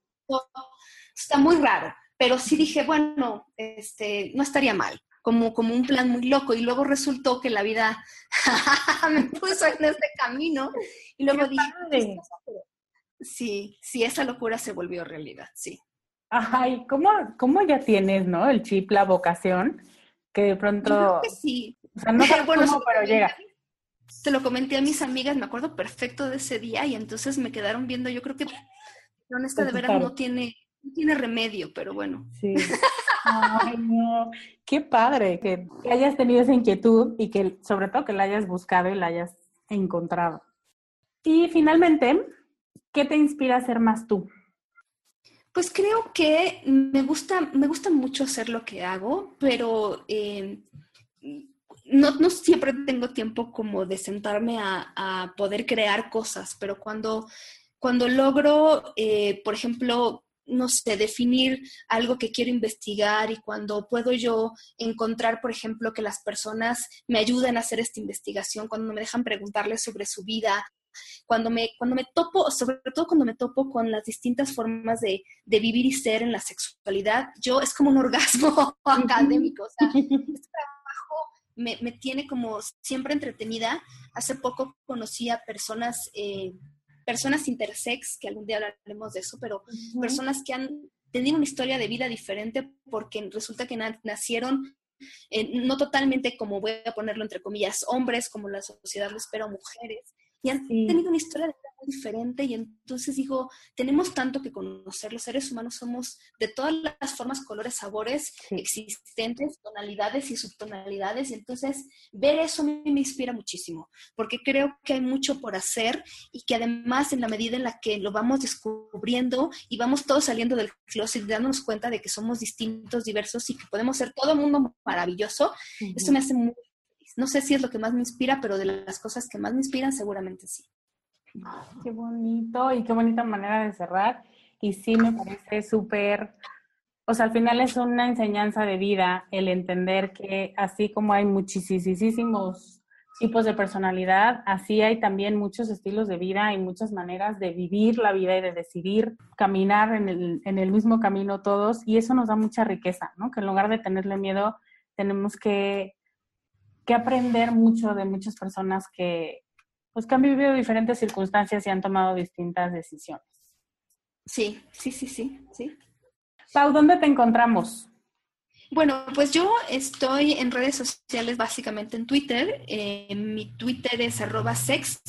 está muy raro. Pero sí dije, bueno, este, no estaría mal como, como un plan muy loco y luego resultó que la vida *laughs* me puso en este camino y luego dije, sí, sí, esa locura se volvió realidad, sí. Ay, ¿cómo, ¿cómo ya tienes, no? El chip, la vocación, que de pronto... Creo que sí. O sea, no sabes *laughs* bueno, cómo, pero llega. Se lo comenté a mis amigas, me acuerdo perfecto de ese día y entonces me quedaron viendo, yo creo que honesta de veras no tiene, no tiene remedio, pero bueno. Sí. *laughs* Ay, no. Qué padre que, hayas tenido esa inquietud y que sobre todo que la hayas buscado y la hayas encontrado. Y finalmente, ¿qué te inspira a ser más tú? Pues creo que me gusta, me gusta mucho hacer lo que hago, pero eh, no, siempre tengo tiempo como de sentarme a, a poder crear cosas, pero cuando, cuando logro, eh, por ejemplo, no sé, definir algo que quiero investigar y cuando puedo yo encontrar, por ejemplo, que las personas me ayuden a hacer esta investigación, cuando me dejan preguntarles sobre su vida, cuando me, cuando me topo, sobre todo cuando me topo con las distintas formas de, de vivir y ser en la sexualidad, yo es como un orgasmo *laughs* académico, o sea, este trabajo me, me, tiene como siempre entretenida. Hace poco conocí a personas... Eh, personas intersex, que algún día hablaremos de eso, pero uh -huh. personas que han tenido una historia de vida diferente porque resulta que na nacieron eh, no totalmente como voy a ponerlo entre comillas, hombres, como la sociedad lo espera, mujeres, y han sí. tenido una historia de diferente y entonces digo, tenemos tanto que conocer, los seres humanos somos de todas las formas, colores, sabores existentes, tonalidades y subtonalidades, y entonces ver eso a mí me inspira muchísimo, porque creo que hay mucho por hacer y que además en la medida en la que lo vamos descubriendo y vamos todos saliendo del closet dándonos cuenta de que somos distintos, diversos y que podemos ser todo el mundo maravilloso, eso me hace muy. No sé si es lo que más me inspira, pero de las cosas que más me inspiran seguramente sí. Qué bonito y qué bonita manera de cerrar. Y sí me parece súper, o sea, al final es una enseñanza de vida el entender que así como hay muchísimos tipos de personalidad, así hay también muchos estilos de vida y muchas maneras de vivir la vida y de decidir caminar en el, en el mismo camino todos. Y eso nos da mucha riqueza, ¿no? Que en lugar de tenerle miedo, tenemos que, que aprender mucho de muchas personas que, pues que han vivido diferentes circunstancias y han tomado distintas decisiones. Sí, sí, sí, sí, sí. Pau, ¿dónde te encontramos? Bueno, pues yo estoy en redes sociales, básicamente en Twitter. Eh, mi Twitter es arroba sex,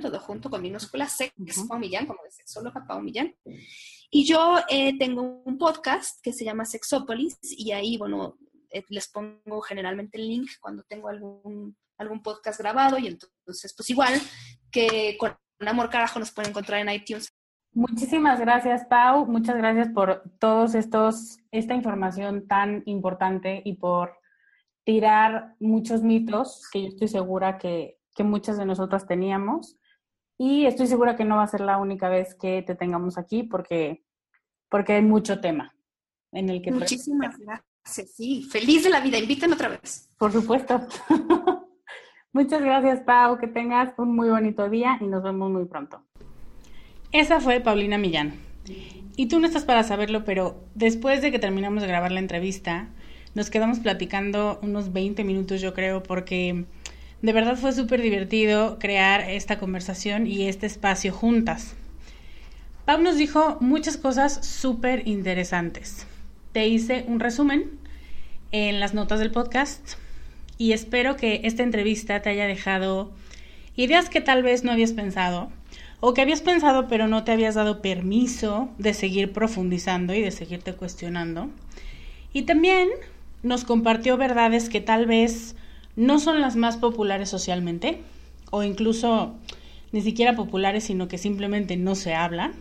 todo junto con minúscula, sex, como de sexóloga, Pau Millán. Y yo eh, tengo un podcast que se llama Sexópolis y ahí, bueno, eh, les pongo generalmente el link cuando tengo algún algún podcast grabado y entonces, pues igual que con Amor Carajo nos pueden encontrar en iTunes. Muchísimas gracias, Pau. Muchas gracias por todos estos, esta información tan importante y por tirar muchos mitos que yo estoy segura que, que muchas de nosotras teníamos. Y estoy segura que no va a ser la única vez que te tengamos aquí porque, porque hay mucho tema en el que... Muchísimas gracias. Sí, feliz de la vida. Invítame otra vez. Por supuesto. *laughs* Muchas gracias, Pau. Que tengas un muy bonito día y nos vemos muy pronto. Esa fue Paulina Millán. Y tú no estás para saberlo, pero después de que terminamos de grabar la entrevista, nos quedamos platicando unos 20 minutos, yo creo, porque de verdad fue súper divertido crear esta conversación y este espacio juntas. Pau nos dijo muchas cosas súper interesantes. Te hice un resumen en las notas del podcast y espero que esta entrevista te haya dejado ideas que tal vez no habías pensado o que habías pensado pero no te habías dado permiso de seguir profundizando y de seguirte cuestionando. Y también nos compartió verdades que tal vez no son las más populares socialmente o incluso ni siquiera populares, sino que simplemente no se hablan,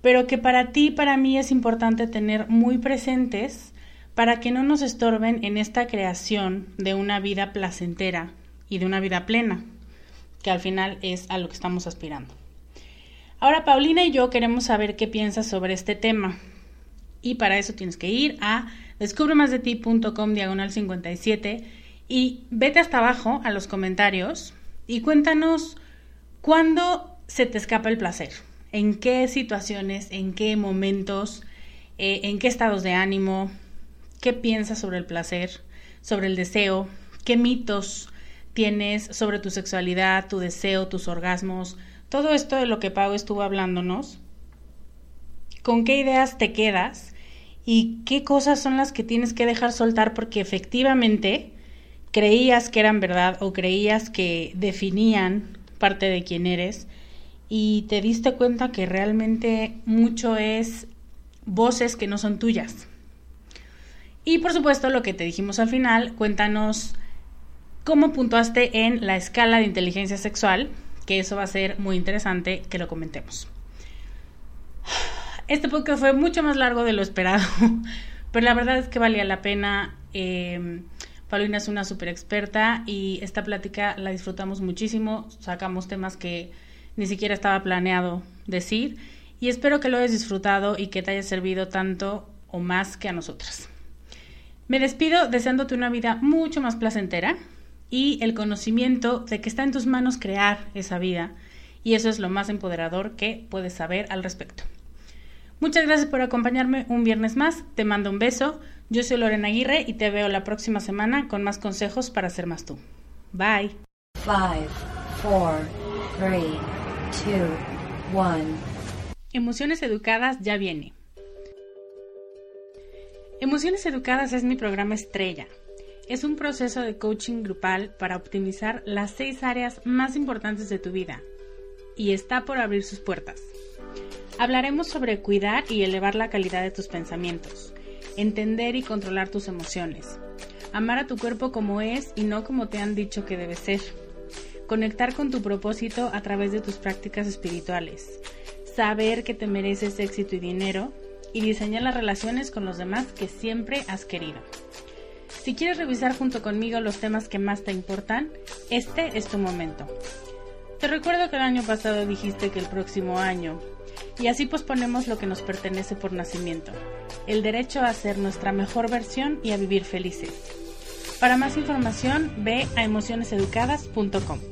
pero que para ti y para mí es importante tener muy presentes para que no nos estorben en esta creación de una vida placentera y de una vida plena, que al final es a lo que estamos aspirando. Ahora, Paulina y yo queremos saber qué piensas sobre este tema. Y para eso tienes que ir a descubremasdeti.com diagonal 57 y vete hasta abajo a los comentarios y cuéntanos cuándo se te escapa el placer, en qué situaciones, en qué momentos, eh, en qué estados de ánimo, qué piensas sobre el placer, sobre el deseo, qué mitos tienes sobre tu sexualidad, tu deseo, tus orgasmos, todo esto de lo que Pau estuvo hablándonos, con qué ideas te quedas y qué cosas son las que tienes que dejar soltar porque efectivamente creías que eran verdad o creías que definían parte de quién eres y te diste cuenta que realmente mucho es voces que no son tuyas. Y por supuesto, lo que te dijimos al final, cuéntanos cómo puntuaste en la escala de inteligencia sexual, que eso va a ser muy interesante que lo comentemos. Este podcast fue mucho más largo de lo esperado, *laughs* pero la verdad es que valía la pena. Eh, Paulina es una súper experta y esta plática la disfrutamos muchísimo. Sacamos temas que ni siquiera estaba planeado decir y espero que lo hayas disfrutado y que te haya servido tanto o más que a nosotras. Me despido deseándote una vida mucho más placentera y el conocimiento de que está en tus manos crear esa vida y eso es lo más empoderador que puedes saber al respecto. Muchas gracias por acompañarme un viernes más, te mando un beso, yo soy Lorena Aguirre y te veo la próxima semana con más consejos para ser más tú. Bye. 5, 4, 3, 2, 1. Emociones Educadas ya viene. Emociones Educadas es mi programa estrella. Es un proceso de coaching grupal para optimizar las seis áreas más importantes de tu vida. y está por abrir sus puertas. Hablaremos sobre cuidar y elevar la calidad de tus pensamientos, entender y controlar tus emociones, amar a tu cuerpo como es y no como te han dicho que debe ser, conectar con tu propósito a través de tus prácticas espirituales, saber que te mereces éxito y dinero y diseñar las relaciones con los demás que siempre has querido. Si quieres revisar junto conmigo los temas que más te importan, este es tu momento. Te recuerdo que el año pasado dijiste que el próximo año, y así posponemos lo que nos pertenece por nacimiento, el derecho a ser nuestra mejor versión y a vivir felices. Para más información, ve a emocioneseducadas.com.